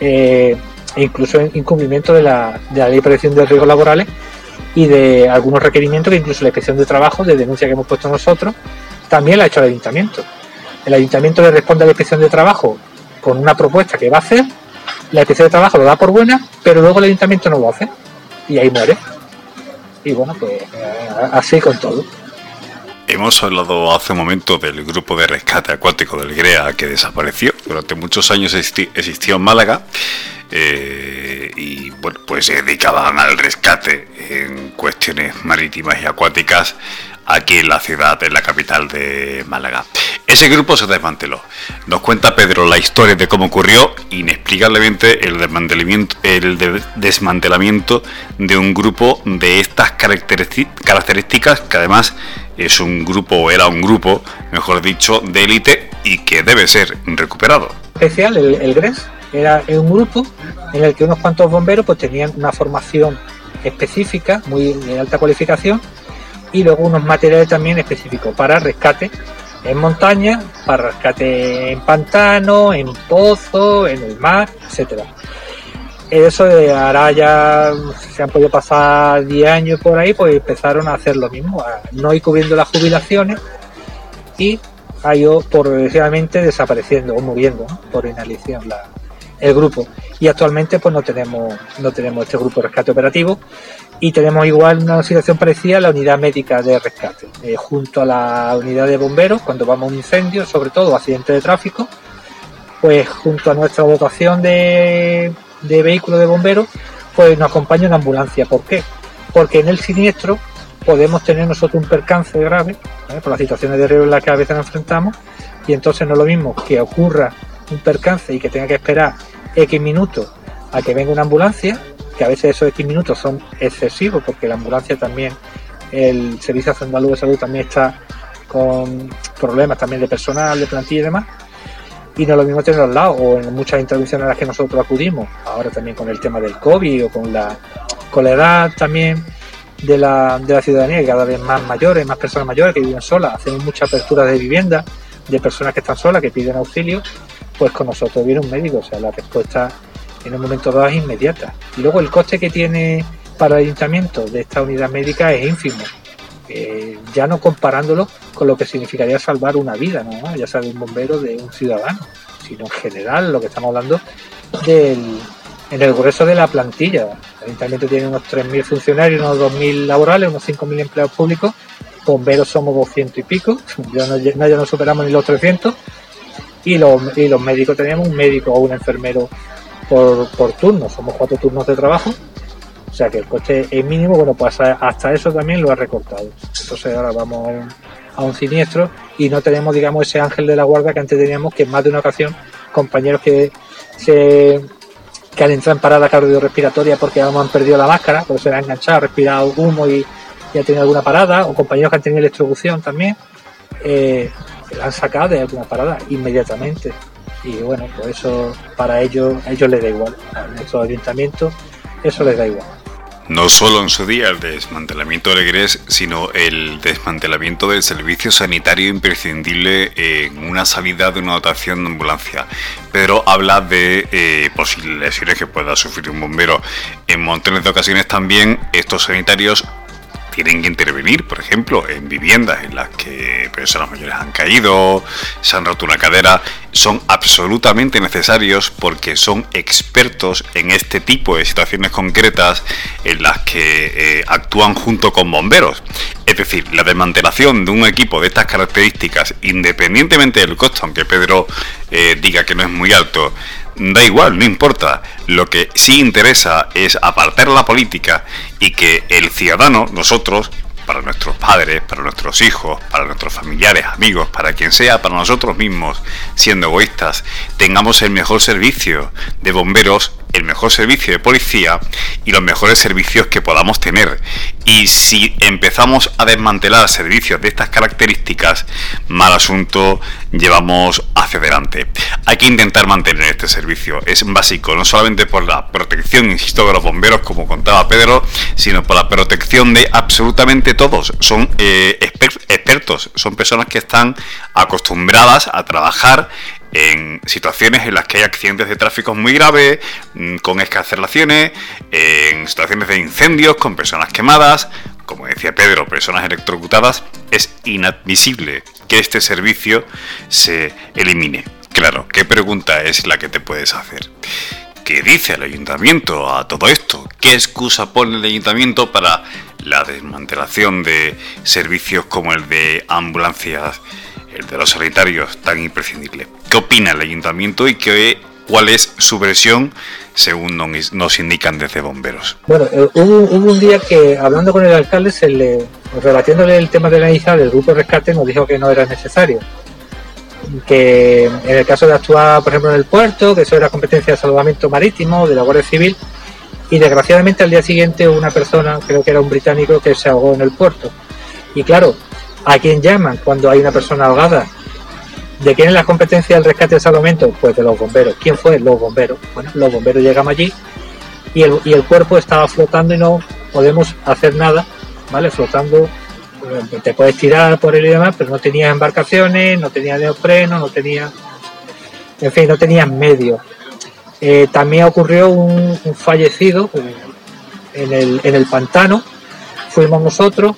eh, incluso en incumplimiento de la, de la ley de prevención de riesgos laborales y de algunos requerimientos que incluso la inspección de trabajo, de denuncia que hemos puesto nosotros, también la ha hecho el ayuntamiento. El ayuntamiento le responde a la inspección de trabajo con una propuesta que va a hacer, la inspección de trabajo lo da por buena, pero luego el ayuntamiento no lo hace y ahí muere. Y bueno, pues eh, así con todo. Hemos hablado hace un momento del grupo de rescate acuático del GREA que desapareció. Durante muchos años existió en Málaga eh, y bueno, pues se dedicaban al rescate en cuestiones marítimas y acuáticas aquí en la ciudad, en la capital de Málaga. Ese grupo se desmanteló. Nos cuenta Pedro la historia de cómo ocurrió inexplicablemente el desmantelamiento, el desmantelamiento de un grupo de estas características que además es un grupo, o era un grupo, mejor dicho, de élite y que debe ser recuperado. Especial, el, el GRES, era un grupo en el que unos cuantos bomberos pues tenían una formación específica, muy de alta cualificación, y luego unos materiales también específicos para rescate en montaña, para rescate en pantano, en pozo, en el mar, etcétera. Eso de ahora ya se han podido pasar 10 años por ahí, pues empezaron a hacer lo mismo, a no ir cubriendo las jubilaciones y ha ido progresivamente desapareciendo o muriendo por inhalación la, el grupo. Y actualmente pues no tenemos, no tenemos este grupo de rescate operativo y tenemos igual una situación parecida a la unidad médica de rescate, eh, junto a la unidad de bomberos, cuando vamos a un incendio, sobre todo accidente de tráfico, pues junto a nuestra dotación de, de vehículos de bomberos, pues nos acompaña una ambulancia. ¿Por qué? Porque en el siniestro podemos tener nosotros un percance grave, por las situaciones de riesgo en las que a veces nos enfrentamos, y entonces no es lo mismo que ocurra un percance y que tenga que esperar X minutos a que venga una ambulancia, que a veces esos X minutos son excesivos porque la ambulancia también, el Servicio Andaluz de Salud también está con problemas también de personal, de plantilla y demás. Y no lo mismo tener al lado, o en muchas intervenciones a las que nosotros acudimos, ahora también con el tema del COVID o con la, con la edad también de la, de la ciudadanía, que cada vez más mayores, más personas mayores que viven solas, hacemos mucha apertura de vivienda de personas que están solas, que piden auxilio, pues con nosotros viene un médico, o sea, la respuesta en un momento dado es inmediata. Y luego el coste que tiene para el ayuntamiento de esta unidad médica es ínfimo, ya no comparándolo con lo que significaría salvar una vida, ¿no? ya sea de un bombero, de un ciudadano, sino en general lo que estamos hablando del, en el grueso de la plantilla. El ayuntamiento tiene unos 3.000 funcionarios, unos 2.000 laborales, unos 5.000 empleados públicos, bomberos somos 200 y pico, ya no, ya no superamos ni los 300 y los, y los médicos teníamos un médico o un enfermero por, por turno, somos cuatro turnos de trabajo, o sea que el coste es mínimo, bueno, pues hasta eso también lo ha recortado. Entonces ahora vamos a un, siniestro y no tenemos, digamos, ese ángel de la guarda que antes teníamos, que en más de una ocasión compañeros que se que han entrado en parada cardiorrespiratoria porque han perdido la máscara, porque se le ha enganchado, ha respirado humo y, y, ha tenido alguna parada, o compañeros que han tenido electrocución también, eh, la han sacado de alguna parada inmediatamente. Y bueno, pues eso para ellos, ellos les da igual. A nuestro ayuntamiento eso les da igual. No solo en su día el desmantelamiento del EGRES, sino el desmantelamiento del servicio sanitario imprescindible en una salida de una dotación de ambulancia. Pedro habla de eh, posibles lesiones que pueda sufrir un bombero. En montones de ocasiones también estos sanitarios tienen que intervenir, por ejemplo, en viviendas en las que personas mayores han caído, se han roto una cadera, son absolutamente necesarios porque son expertos en este tipo de situaciones concretas en las que eh, actúan junto con bomberos. Es decir, la desmantelación de un equipo de estas características, independientemente del costo, aunque Pedro eh, diga que no es muy alto, da igual, no importa. Lo que sí interesa es apartar la política y que el ciudadano, nosotros, para nuestros padres, para nuestros hijos, para nuestros familiares, amigos, para quien sea, para nosotros mismos, siendo egoístas, tengamos el mejor servicio de bomberos, el mejor servicio de policía y los mejores servicios que podamos tener. Y si empezamos a desmantelar servicios de estas características, mal asunto llevamos hacia adelante. Hay que intentar mantener este servicio. Es básico, no solamente por la protección, insisto, de los bomberos, como contaba Pedro, sino por la protección de absolutamente todos. Son eh, expertos, son personas que están acostumbradas a trabajar en situaciones en las que hay accidentes de tráfico muy graves, mm, con escarcelaciones, en situaciones de incendios, con personas quemadas, como decía Pedro, personas electrocutadas, es inadmisible que este servicio se elimine. Claro, ¿qué pregunta es la que te puedes hacer? ¿Qué dice el ayuntamiento a todo esto? ¿Qué excusa pone el ayuntamiento para la desmantelación de servicios como el de ambulancias, el de los sanitarios tan imprescindible? ¿Qué opina el ayuntamiento y qué, cuál es su versión según nos indican desde bomberos? Bueno, eh, hubo, un día que hablando con el alcalde, se le, relatiéndole el tema de la ISA del grupo de rescate, nos dijo que no era necesario. Que en el caso de actuar, por ejemplo, en el puerto, que eso era competencia de salvamento marítimo, de la Guardia Civil, y desgraciadamente al día siguiente una persona, creo que era un británico, que se ahogó en el puerto. Y claro, ¿a quién llaman cuando hay una persona ahogada? ¿De quién es la competencia del rescate de salvamento? Pues de los bomberos. ¿Quién fue? Los bomberos. Bueno, los bomberos llegamos allí y el, y el cuerpo estaba flotando y no podemos hacer nada, ¿vale? Flotando te puedes tirar por él y demás, pero no tenías embarcaciones, no tenías neopreno, no tenías, en fin, no tenías medios. Eh, también ocurrió un, fallecido eh, en el, en el pantano, fuimos nosotros,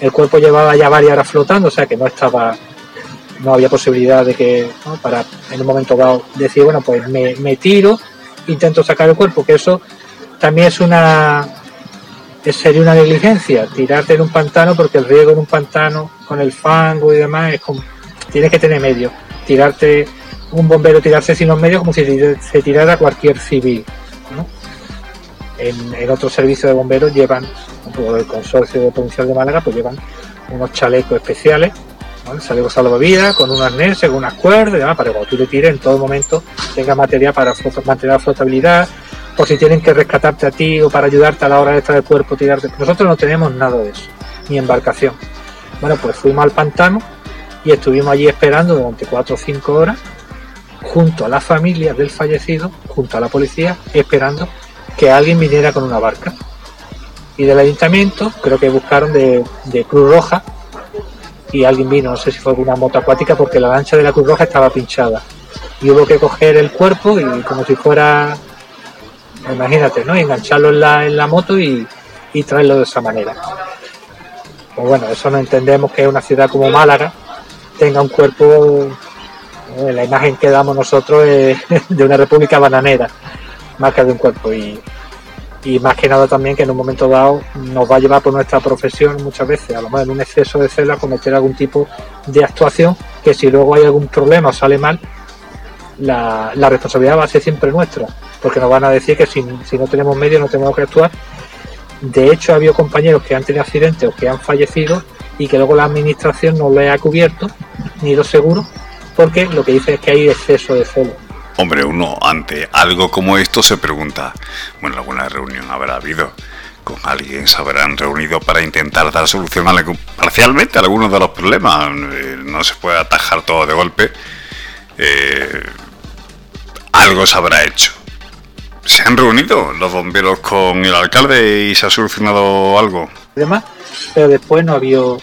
el cuerpo llevaba ya varias horas flotando, o sea que no estaba, no había posibilidad de que, para en un momento dado decir, bueno, pues me, me tiro, intento sacar el cuerpo, que eso también es una sería una negligencia tirarte en un pantano porque el riego en un pantano con el fango y demás es como tienes que tener medios. Tirarte un bombero tirarse sin los medios como si se tirara cualquier civil en, otros servicios de bomberos llevan el consorcio provincial de Málaga pues llevan unos chalecos especiales ¿vale? chalecos salvavidas con un arnés con unas cuerdas y para que cuando tú le tires en todo momento tenga material para mantener la flotabilidad o si tienen que rescatarte a ti o para ayudarte a la hora de estar el cuerpo, tirarte. Nosotros no tenemos nada de eso, ni embarcación. Bueno, pues fuimos al pantano y estuvimos allí esperando durante cuatro o cinco horas, junto a la familia del fallecido, junto a la policía, esperando que alguien viniera con una barca. Y del ayuntamiento, creo que buscaron de Cruz Roja, y alguien vino, no sé si fue una moto acuática, porque la lancha de la Cruz Roja estaba pinchada. Y hubo que coger el cuerpo y como si fuera imagínate, ¿no? engancharlo en la, en la moto y, traerlo de esa manera. Pues bueno, eso no entendemos que una ciudad como Málaga tenga un cuerpo, eh, la imagen que damos nosotros es de una república bananera, más que de un cuerpo. Y, y más que nada también que en un momento dado nos va a llevar por nuestra profesión muchas veces, a lo mejor en un exceso de celo, a cometer algún tipo de actuación que si luego hay algún problema o sale mal, la, la responsabilidad va a ser siempre nuestra porque nos van a decir que si, no tenemos medios no tenemos que actuar. De hecho, ha habido compañeros que han tenido accidentes o que han fallecido y que luego la administración no le ha cubierto, ni los seguros, porque lo que dice es que hay exceso de celo. Hombre, uno ante algo como esto se pregunta, bueno, alguna reunión habrá habido, con alguien se habrán reunido para intentar dar solución parcialmente a algunos de los problemas, eh, no se puede atajar todo de golpe, eh, algo se habrá hecho ¿Se han reunido los bomberos con el alcalde y se ha solucionado algo? Demás, pero después no ha habido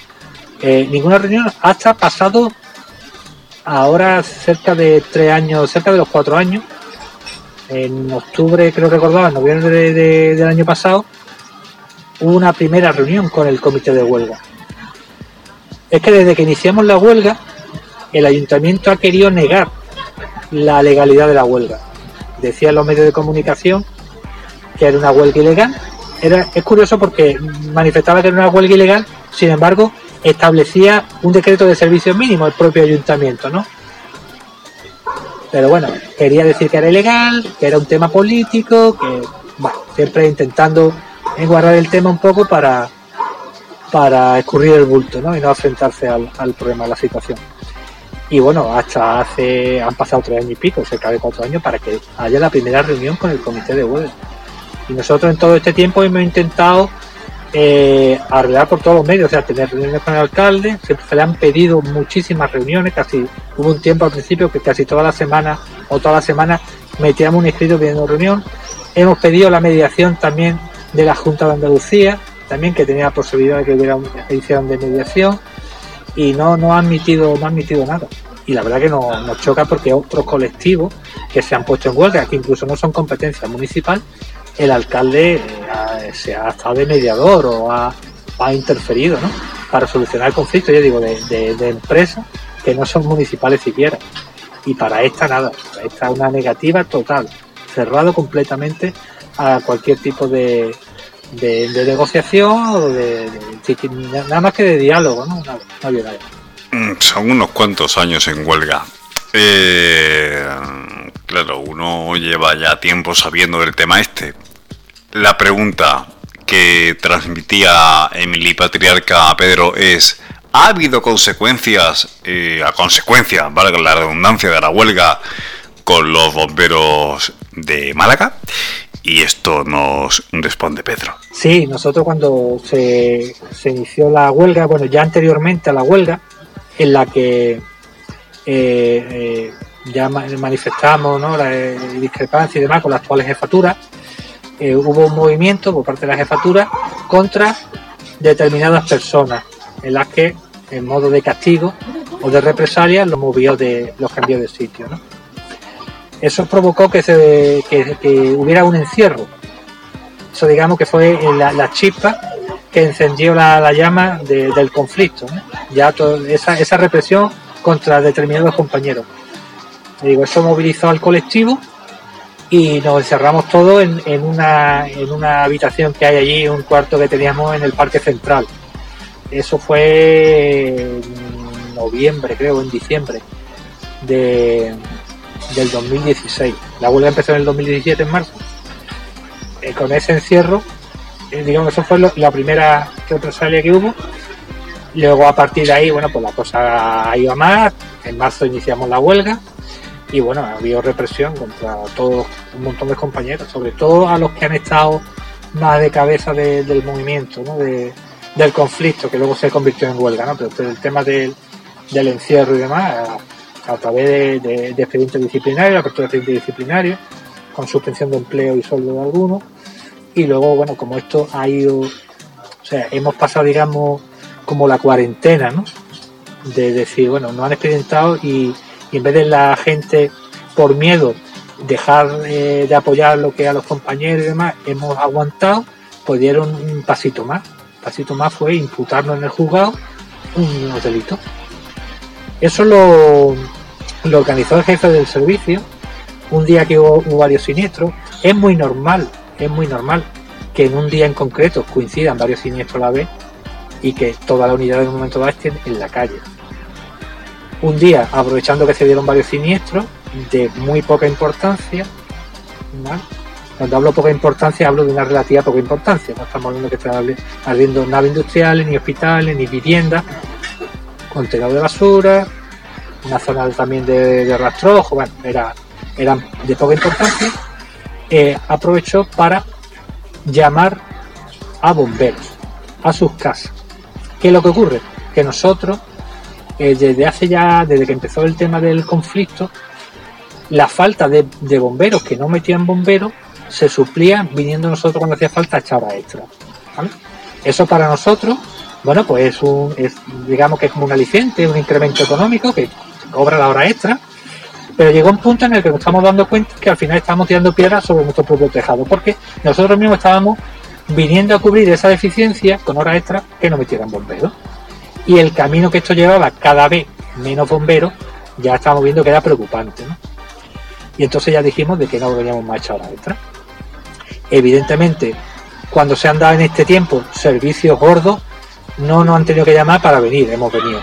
eh, ninguna reunión hasta pasado ahora cerca de tres años, cerca de los cuatro años. En octubre, creo recordaba, en noviembre del año pasado, hubo una primera reunión con el comité de huelga. Es que desde que iniciamos la huelga, el ayuntamiento ha querido negar la legalidad de la huelga decían los medios de comunicación que era una huelga ilegal. Era, es curioso porque manifestaba que era una huelga ilegal, sin embargo, establecía un decreto de servicios mínimos el propio ayuntamiento, ¿no? Pero bueno, quería decir que era ilegal, que era un tema político, que, bueno, siempre intentando enguardar el tema un poco para, para escurrir el bulto, ¿no? Y no enfrentarse al, problema, a la situación y bueno, hasta hace, han pasado tres años y pico, cerca de cuatro años, para que haya la primera reunión con el comité de huelga. Y nosotros en todo este tiempo hemos intentado eh, arreglar por todos los medios, o sea, tener reuniones con el alcalde, se, le han pedido muchísimas reuniones, casi hubo un tiempo al principio que casi toda la semana o toda la semana metíamos un escrito pidiendo reunión. Hemos pedido la mediación también de la Junta de Andalucía, también que tenía la posibilidad de que hubiera una edición de mediación y no, no ha admitido, no admitido nada. Y la verdad que nos choca porque otros colectivos que se han puesto en huelga, que incluso no son competencia municipal, el alcalde eh, se ha estado de mediador o ha, ha, interferido ¿no? para solucionar el conflicto, yo digo, de, de, empresas que no son municipales siquiera. Y para esta nada, para esta una negativa total, cerrado completamente a cualquier tipo de, de, negociación o de, nada más que de diálogo, ¿no? Mm, son unos cuantos años en huelga. Eh, claro, uno lleva ya tiempo sabiendo del tema este. La pregunta que transmitía Emily Patriarca a Pedro es, ¿ha habido consecuencias, eh, a consecuencia, valga la redundancia, de la huelga con los bomberos de Málaga? Y esto nos responde Pedro. Sí, nosotros cuando se, inició la huelga, bueno, ya anteriormente a la huelga, en la que eh, eh, ya manifestamos la eh, discrepancia y demás con la actual jefatura, hubo un movimiento por parte de la jefatura contra determinadas personas en las que en modo de castigo o de represalia los movió de los cambió de sitio. Eso provocó que, se, que, hubiera un encierro. Eso digamos que fue la, la chispa que encendió la, la llama de- del conflicto. Ya to- esa, esa represión contra determinados compañeros. Digo, eso movilizó al colectivo y nos encerramos todos en, en una, en una habitación que hay allí, un cuarto que teníamos en el Parque Central. Eso fue en noviembre, creo, en diciembre de, del 2016. La huelga empezó en el 2017, en marzo. Eh, con ese encierro, eh, digamos, eso fue la primera represalia que hubo. Luego, a partir de ahí, bueno, pues la cosa ha ido a más. En marzo iniciamos la huelga y bueno, ha habido represión contra todos un montón de compañeros, sobre todo a los que han estado más de cabeza de- del movimiento, ¿no? De- del conflicto que luego se convirtió en huelga, ¿no? Pero, el tema del, del encierro y demás, a, través de, de, expedientes disciplinarios, apertura de expedientes disciplinarios, con suspensión de empleo y sueldo de algunos, y luego, bueno, como esto ha ido, o sea, hemos pasado, digamos, como la cuarentena, ¿no? De decir, bueno, nos han expedientado y, y en vez de la gente, por miedo, dejar eh, de apoyar lo que a los compañeros y demás, hemos aguantado, pues dieron un pasito más. Un pasito más fue imputarnos en el juzgado unos delitos. Eso lo, lo organizó el jefe del servicio un día que hubo, hubo varios siniestros. Es muy normal, es muy normal que en un día en concreto coincidan varios siniestros a la vez y que toda la unidad en un momento dado esté en la calle. Un día, aprovechando que se dieron varios siniestros de muy poca importancia, ¿vale? cuando hablo poca importancia hablo de una relativa poca importancia, no estamos hablando que estén ardiendo naves industriales, ni hospitales, ni viviendas, contenedor de basura, una zona también de, de rastrojo, bueno, era, eran de poca importancia, eh, aprovechó para llamar a bomberos a sus casas. ¿Qué es lo que ocurre? Que nosotros, desde hace ya, desde que empezó el tema del conflicto, la falta de, bomberos que no metían bomberos se suplía viniendo nosotros cuando hacía falta echar horas extra. Eso para nosotros, bueno, pues es un, digamos que es como un aliciente, un incremento económico que cobra la hora extra, pero llegó un punto en el que nos estamos dando cuenta que al final estamos tirando piedras sobre nuestro propio tejado, porque nosotros mismos estábamos viniendo a cubrir esa deficiencia con horas extra que no metieran bomberos. Y el camino que esto llevaba cada vez menos bomberos, ya estábamos viendo que era preocupante. ¿no? Y entonces ya dijimos de que no veníamos más a extra. Evidentemente, cuando se han dado en este tiempo servicios gordos, no nos han tenido que llamar para venir, hemos venido.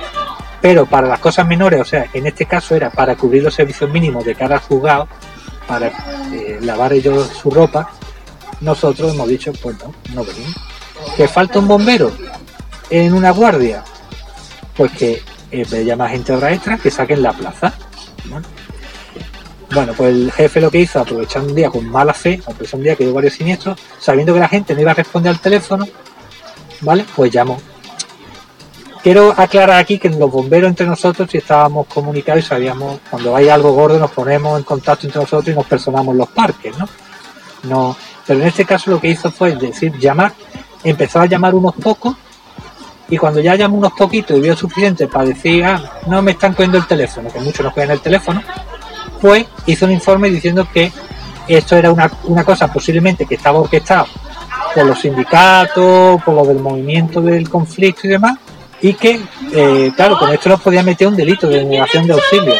Pero para las cosas menores, o sea, en este caso era para cubrir los servicios mínimos de cara al juzgado, para eh, lavar ellos su ropa, nosotros hemos dicho, pues no, no venimos. ¿Que falta un bombero en una guardia? Pues que de llamar gente hora extra, que saquen la plaza. ¿no? Bueno, pues el jefe lo que hizo, aprovechando un día con mala fe, aprovechando un día que hubo varios siniestros, sabiendo que la gente no iba a responder al teléfono, ¿vale? Pues llamó. Quiero aclarar aquí que los bomberos entre nosotros sí estábamos comunicados y sabíamos, cuando hay algo gordo nos ponemos en contacto entre nosotros y nos personamos los parques, ¿no? No, pero en este caso lo que hizo fue decir llamar, empezó a llamar unos pocos y cuando ya llamó unos poquitos y vio suficiente para decir, ah, no me están cogiendo el teléfono, que muchos no cogen el teléfono, pues hizo un informe diciendo que esto era una, una cosa posiblemente que estaba orquestado por los sindicatos, por lo del movimiento del conflicto y demás, y que, eh, claro, con esto nos podía meter un delito de negación de auxilio.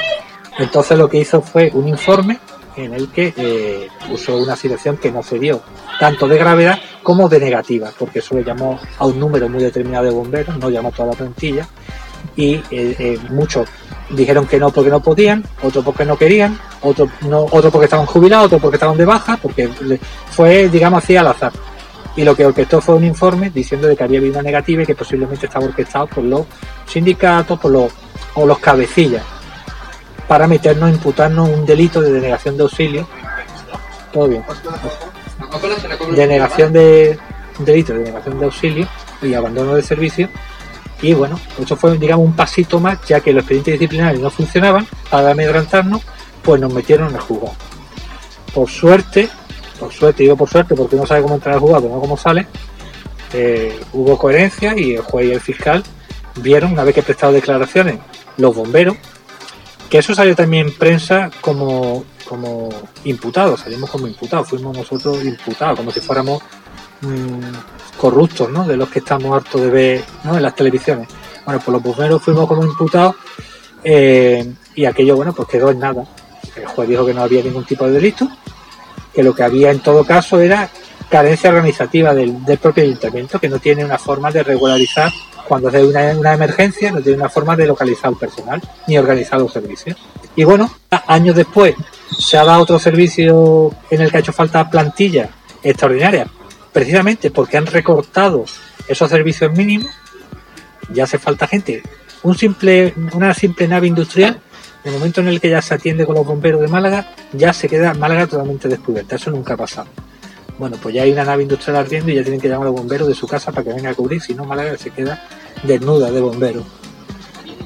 Entonces lo que hizo fue un informe en el que eh, puso una situación que no se dio, tanto de gravedad como de negativa, porque solo llamó a un número muy determinado de bomberos, no llamó a toda la plantilla, y eh, eh, muchos dijeron que no porque no podían, otros porque no querían, otros no, otros porque estaban jubilados, otros porque estaban de baja, porque fue, digamos así, al azar. Y lo que orquestó fue un informe diciendo de que había habido una negativa y que posiblemente estaba orquestado por los sindicatos por los, o los cabecillas para meternos, imputarnos un delito de denegación de auxilio. Todo bien. Denegación de un delito de denegación de auxilio y abandono de servicio. Y bueno, eso fue, digamos, un pasito más, ya que los expedientes disciplinarios no funcionaban, para amedrantarnos, pues nos metieron en el juzgado. Por suerte, por suerte, digo por suerte, porque uno sabe cómo entrar al juzgado, no cómo sale, eh, hubo coherencia y el juez y el fiscal vieron, una vez que he prestado declaraciones, los bomberos, que eso salió también en prensa como, como imputados, salimos como imputados, fuimos nosotros imputados, como si fuéramos mm, corruptos, ¿no? De los que estamos hartos de ver ¿no? en las televisiones. Bueno, pues los bomberos fuimos como imputados eh, y aquello, bueno, pues quedó en nada. El juez dijo que no había ningún tipo de delito, que lo que había en todo caso era carencia organizativa del, del propio ayuntamiento, que no tiene una forma de regularizar cuando hace una, una, emergencia, no tiene una forma de localizar el personal ni organizar los servicios. Y bueno, años después se ha dado otro servicio en el que ha hecho falta plantilla extraordinaria, precisamente porque han recortado esos servicios mínimos, ya hace falta gente. Un simple, una simple nave industrial, en el momento en el que ya se atiende con los bomberos de Málaga, ya se queda Málaga totalmente descubierta. Eso nunca ha pasado. Bueno, pues ya hay una nave industrial ardiendo y ya tienen que llamar a los bomberos de su casa para que vengan a cubrir, si no Málaga se queda desnuda de bomberos.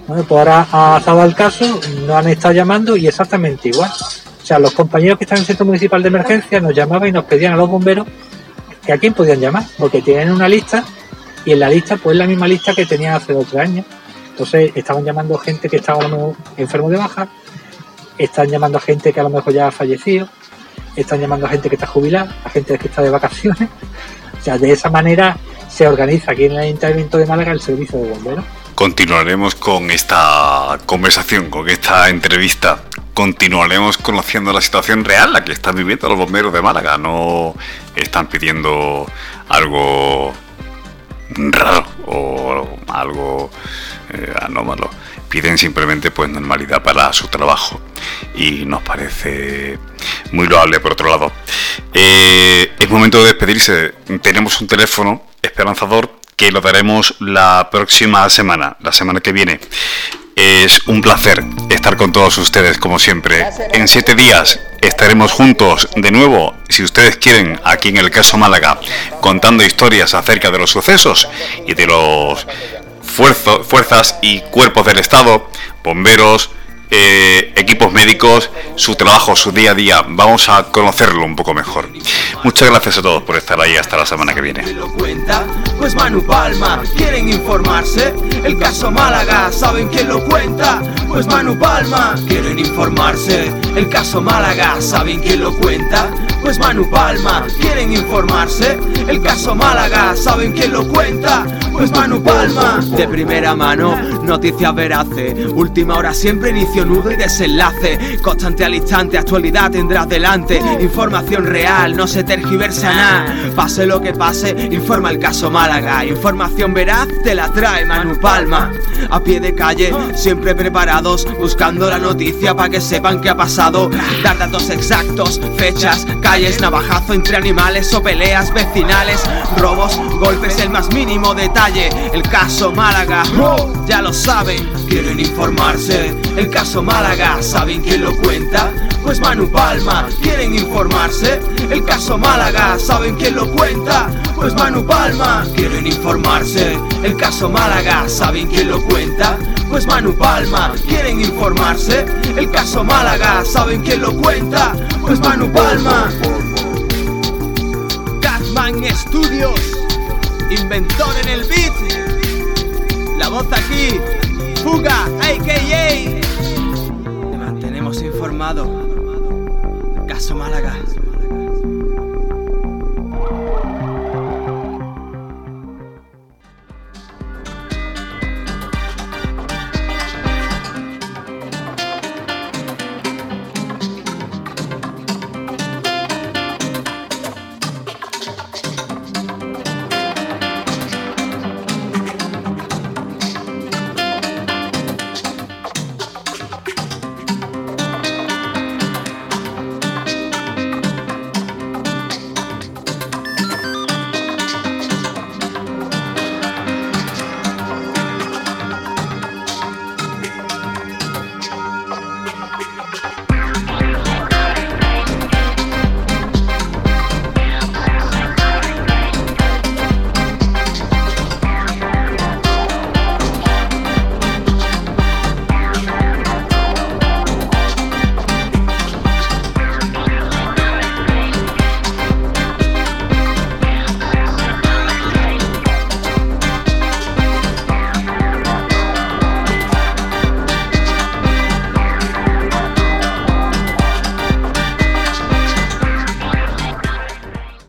Bueno, pues ahora ha estado el caso, nos han estado llamando y exactamente igual. O sea, los compañeros que están en el centro municipal de emergencia nos llamaban y nos pedían a los bomberos que a quién podían llamar, porque tienen una lista y en la lista pues la misma lista que tenían hace dos o tres años. Entonces estaban llamando gente que estaba enfermo de baja, están llamando a gente que a lo mejor ya ha fallecido, están llamando a gente que está jubilada, a gente que está de vacaciones. O sea, de esa manera se organiza aquí en el Ayuntamiento de Málaga el servicio de bomberos. Continuaremos con esta conversación, con esta entrevista. Continuaremos conociendo la situación real, la que están viviendo los bomberos de Málaga. No están pidiendo algo raro o algo eh, anómalo. Piden simplemente pues normalidad para su trabajo y nos parece muy loable por otro lado. Eh, es momento de despedirse. Tenemos un teléfono esperanzador que lo daremos la próxima semana, la semana que viene. Es un placer estar con todos ustedes como siempre. En siete días estaremos juntos de nuevo, si ustedes quieren, aquí en el caso Málaga, contando historias acerca de los sucesos y de los fuerzas y cuerpos del Estado, bomberos, eh, equipos médicos, su trabajo, su día a día. Vamos a conocerlo un poco mejor. Muchas gracias a todos por estar ahí hasta la semana que viene. Pues Manu Palma, ¿quieren informarse? El caso Málaga, ¿saben quién lo cuenta? Pues Manu Palma, ¿quieren informarse? El caso Málaga, ¿saben quién lo cuenta? Pues Manu Palma, ¿quieren informarse? El caso Málaga, ¿saben quién lo cuenta? Pues Manu Palma, de primera mano, noticias veraces, última hora siempre inicio nudo y desenlace, constante al instante, actualidad tendrás delante, información real, no se tergiversa nada, pase lo que pase, informa el caso Málaga, información veraz te la trae Manu Palma, a pie de calle, siempre preparados, buscando la noticia para que sepan qué ha pasado, dar datos exactos, fechas, calles, navajazo entre animales o peleas vecinales, robos, golpes, el más mínimo detalle, el caso Málaga, ya lo saben, quieren informarse, el caso Málaga, ¿saben quién lo cuenta? Pues Manu Palma, ¿quieren informarse? El caso Málaga, ¿saben quién lo cuenta? Pues Manu Palma, ¿quieren informarse? El caso Málaga, ¿saben quién lo cuenta? Pues Manu Palma, ¿quieren informarse? El caso Málaga, ¿saben quién lo cuenta? Pues Manu Palma. Catman Studios, inventor en el beat. La voz aquí, Fuga, a.k.a. Informado. Caso Málaga.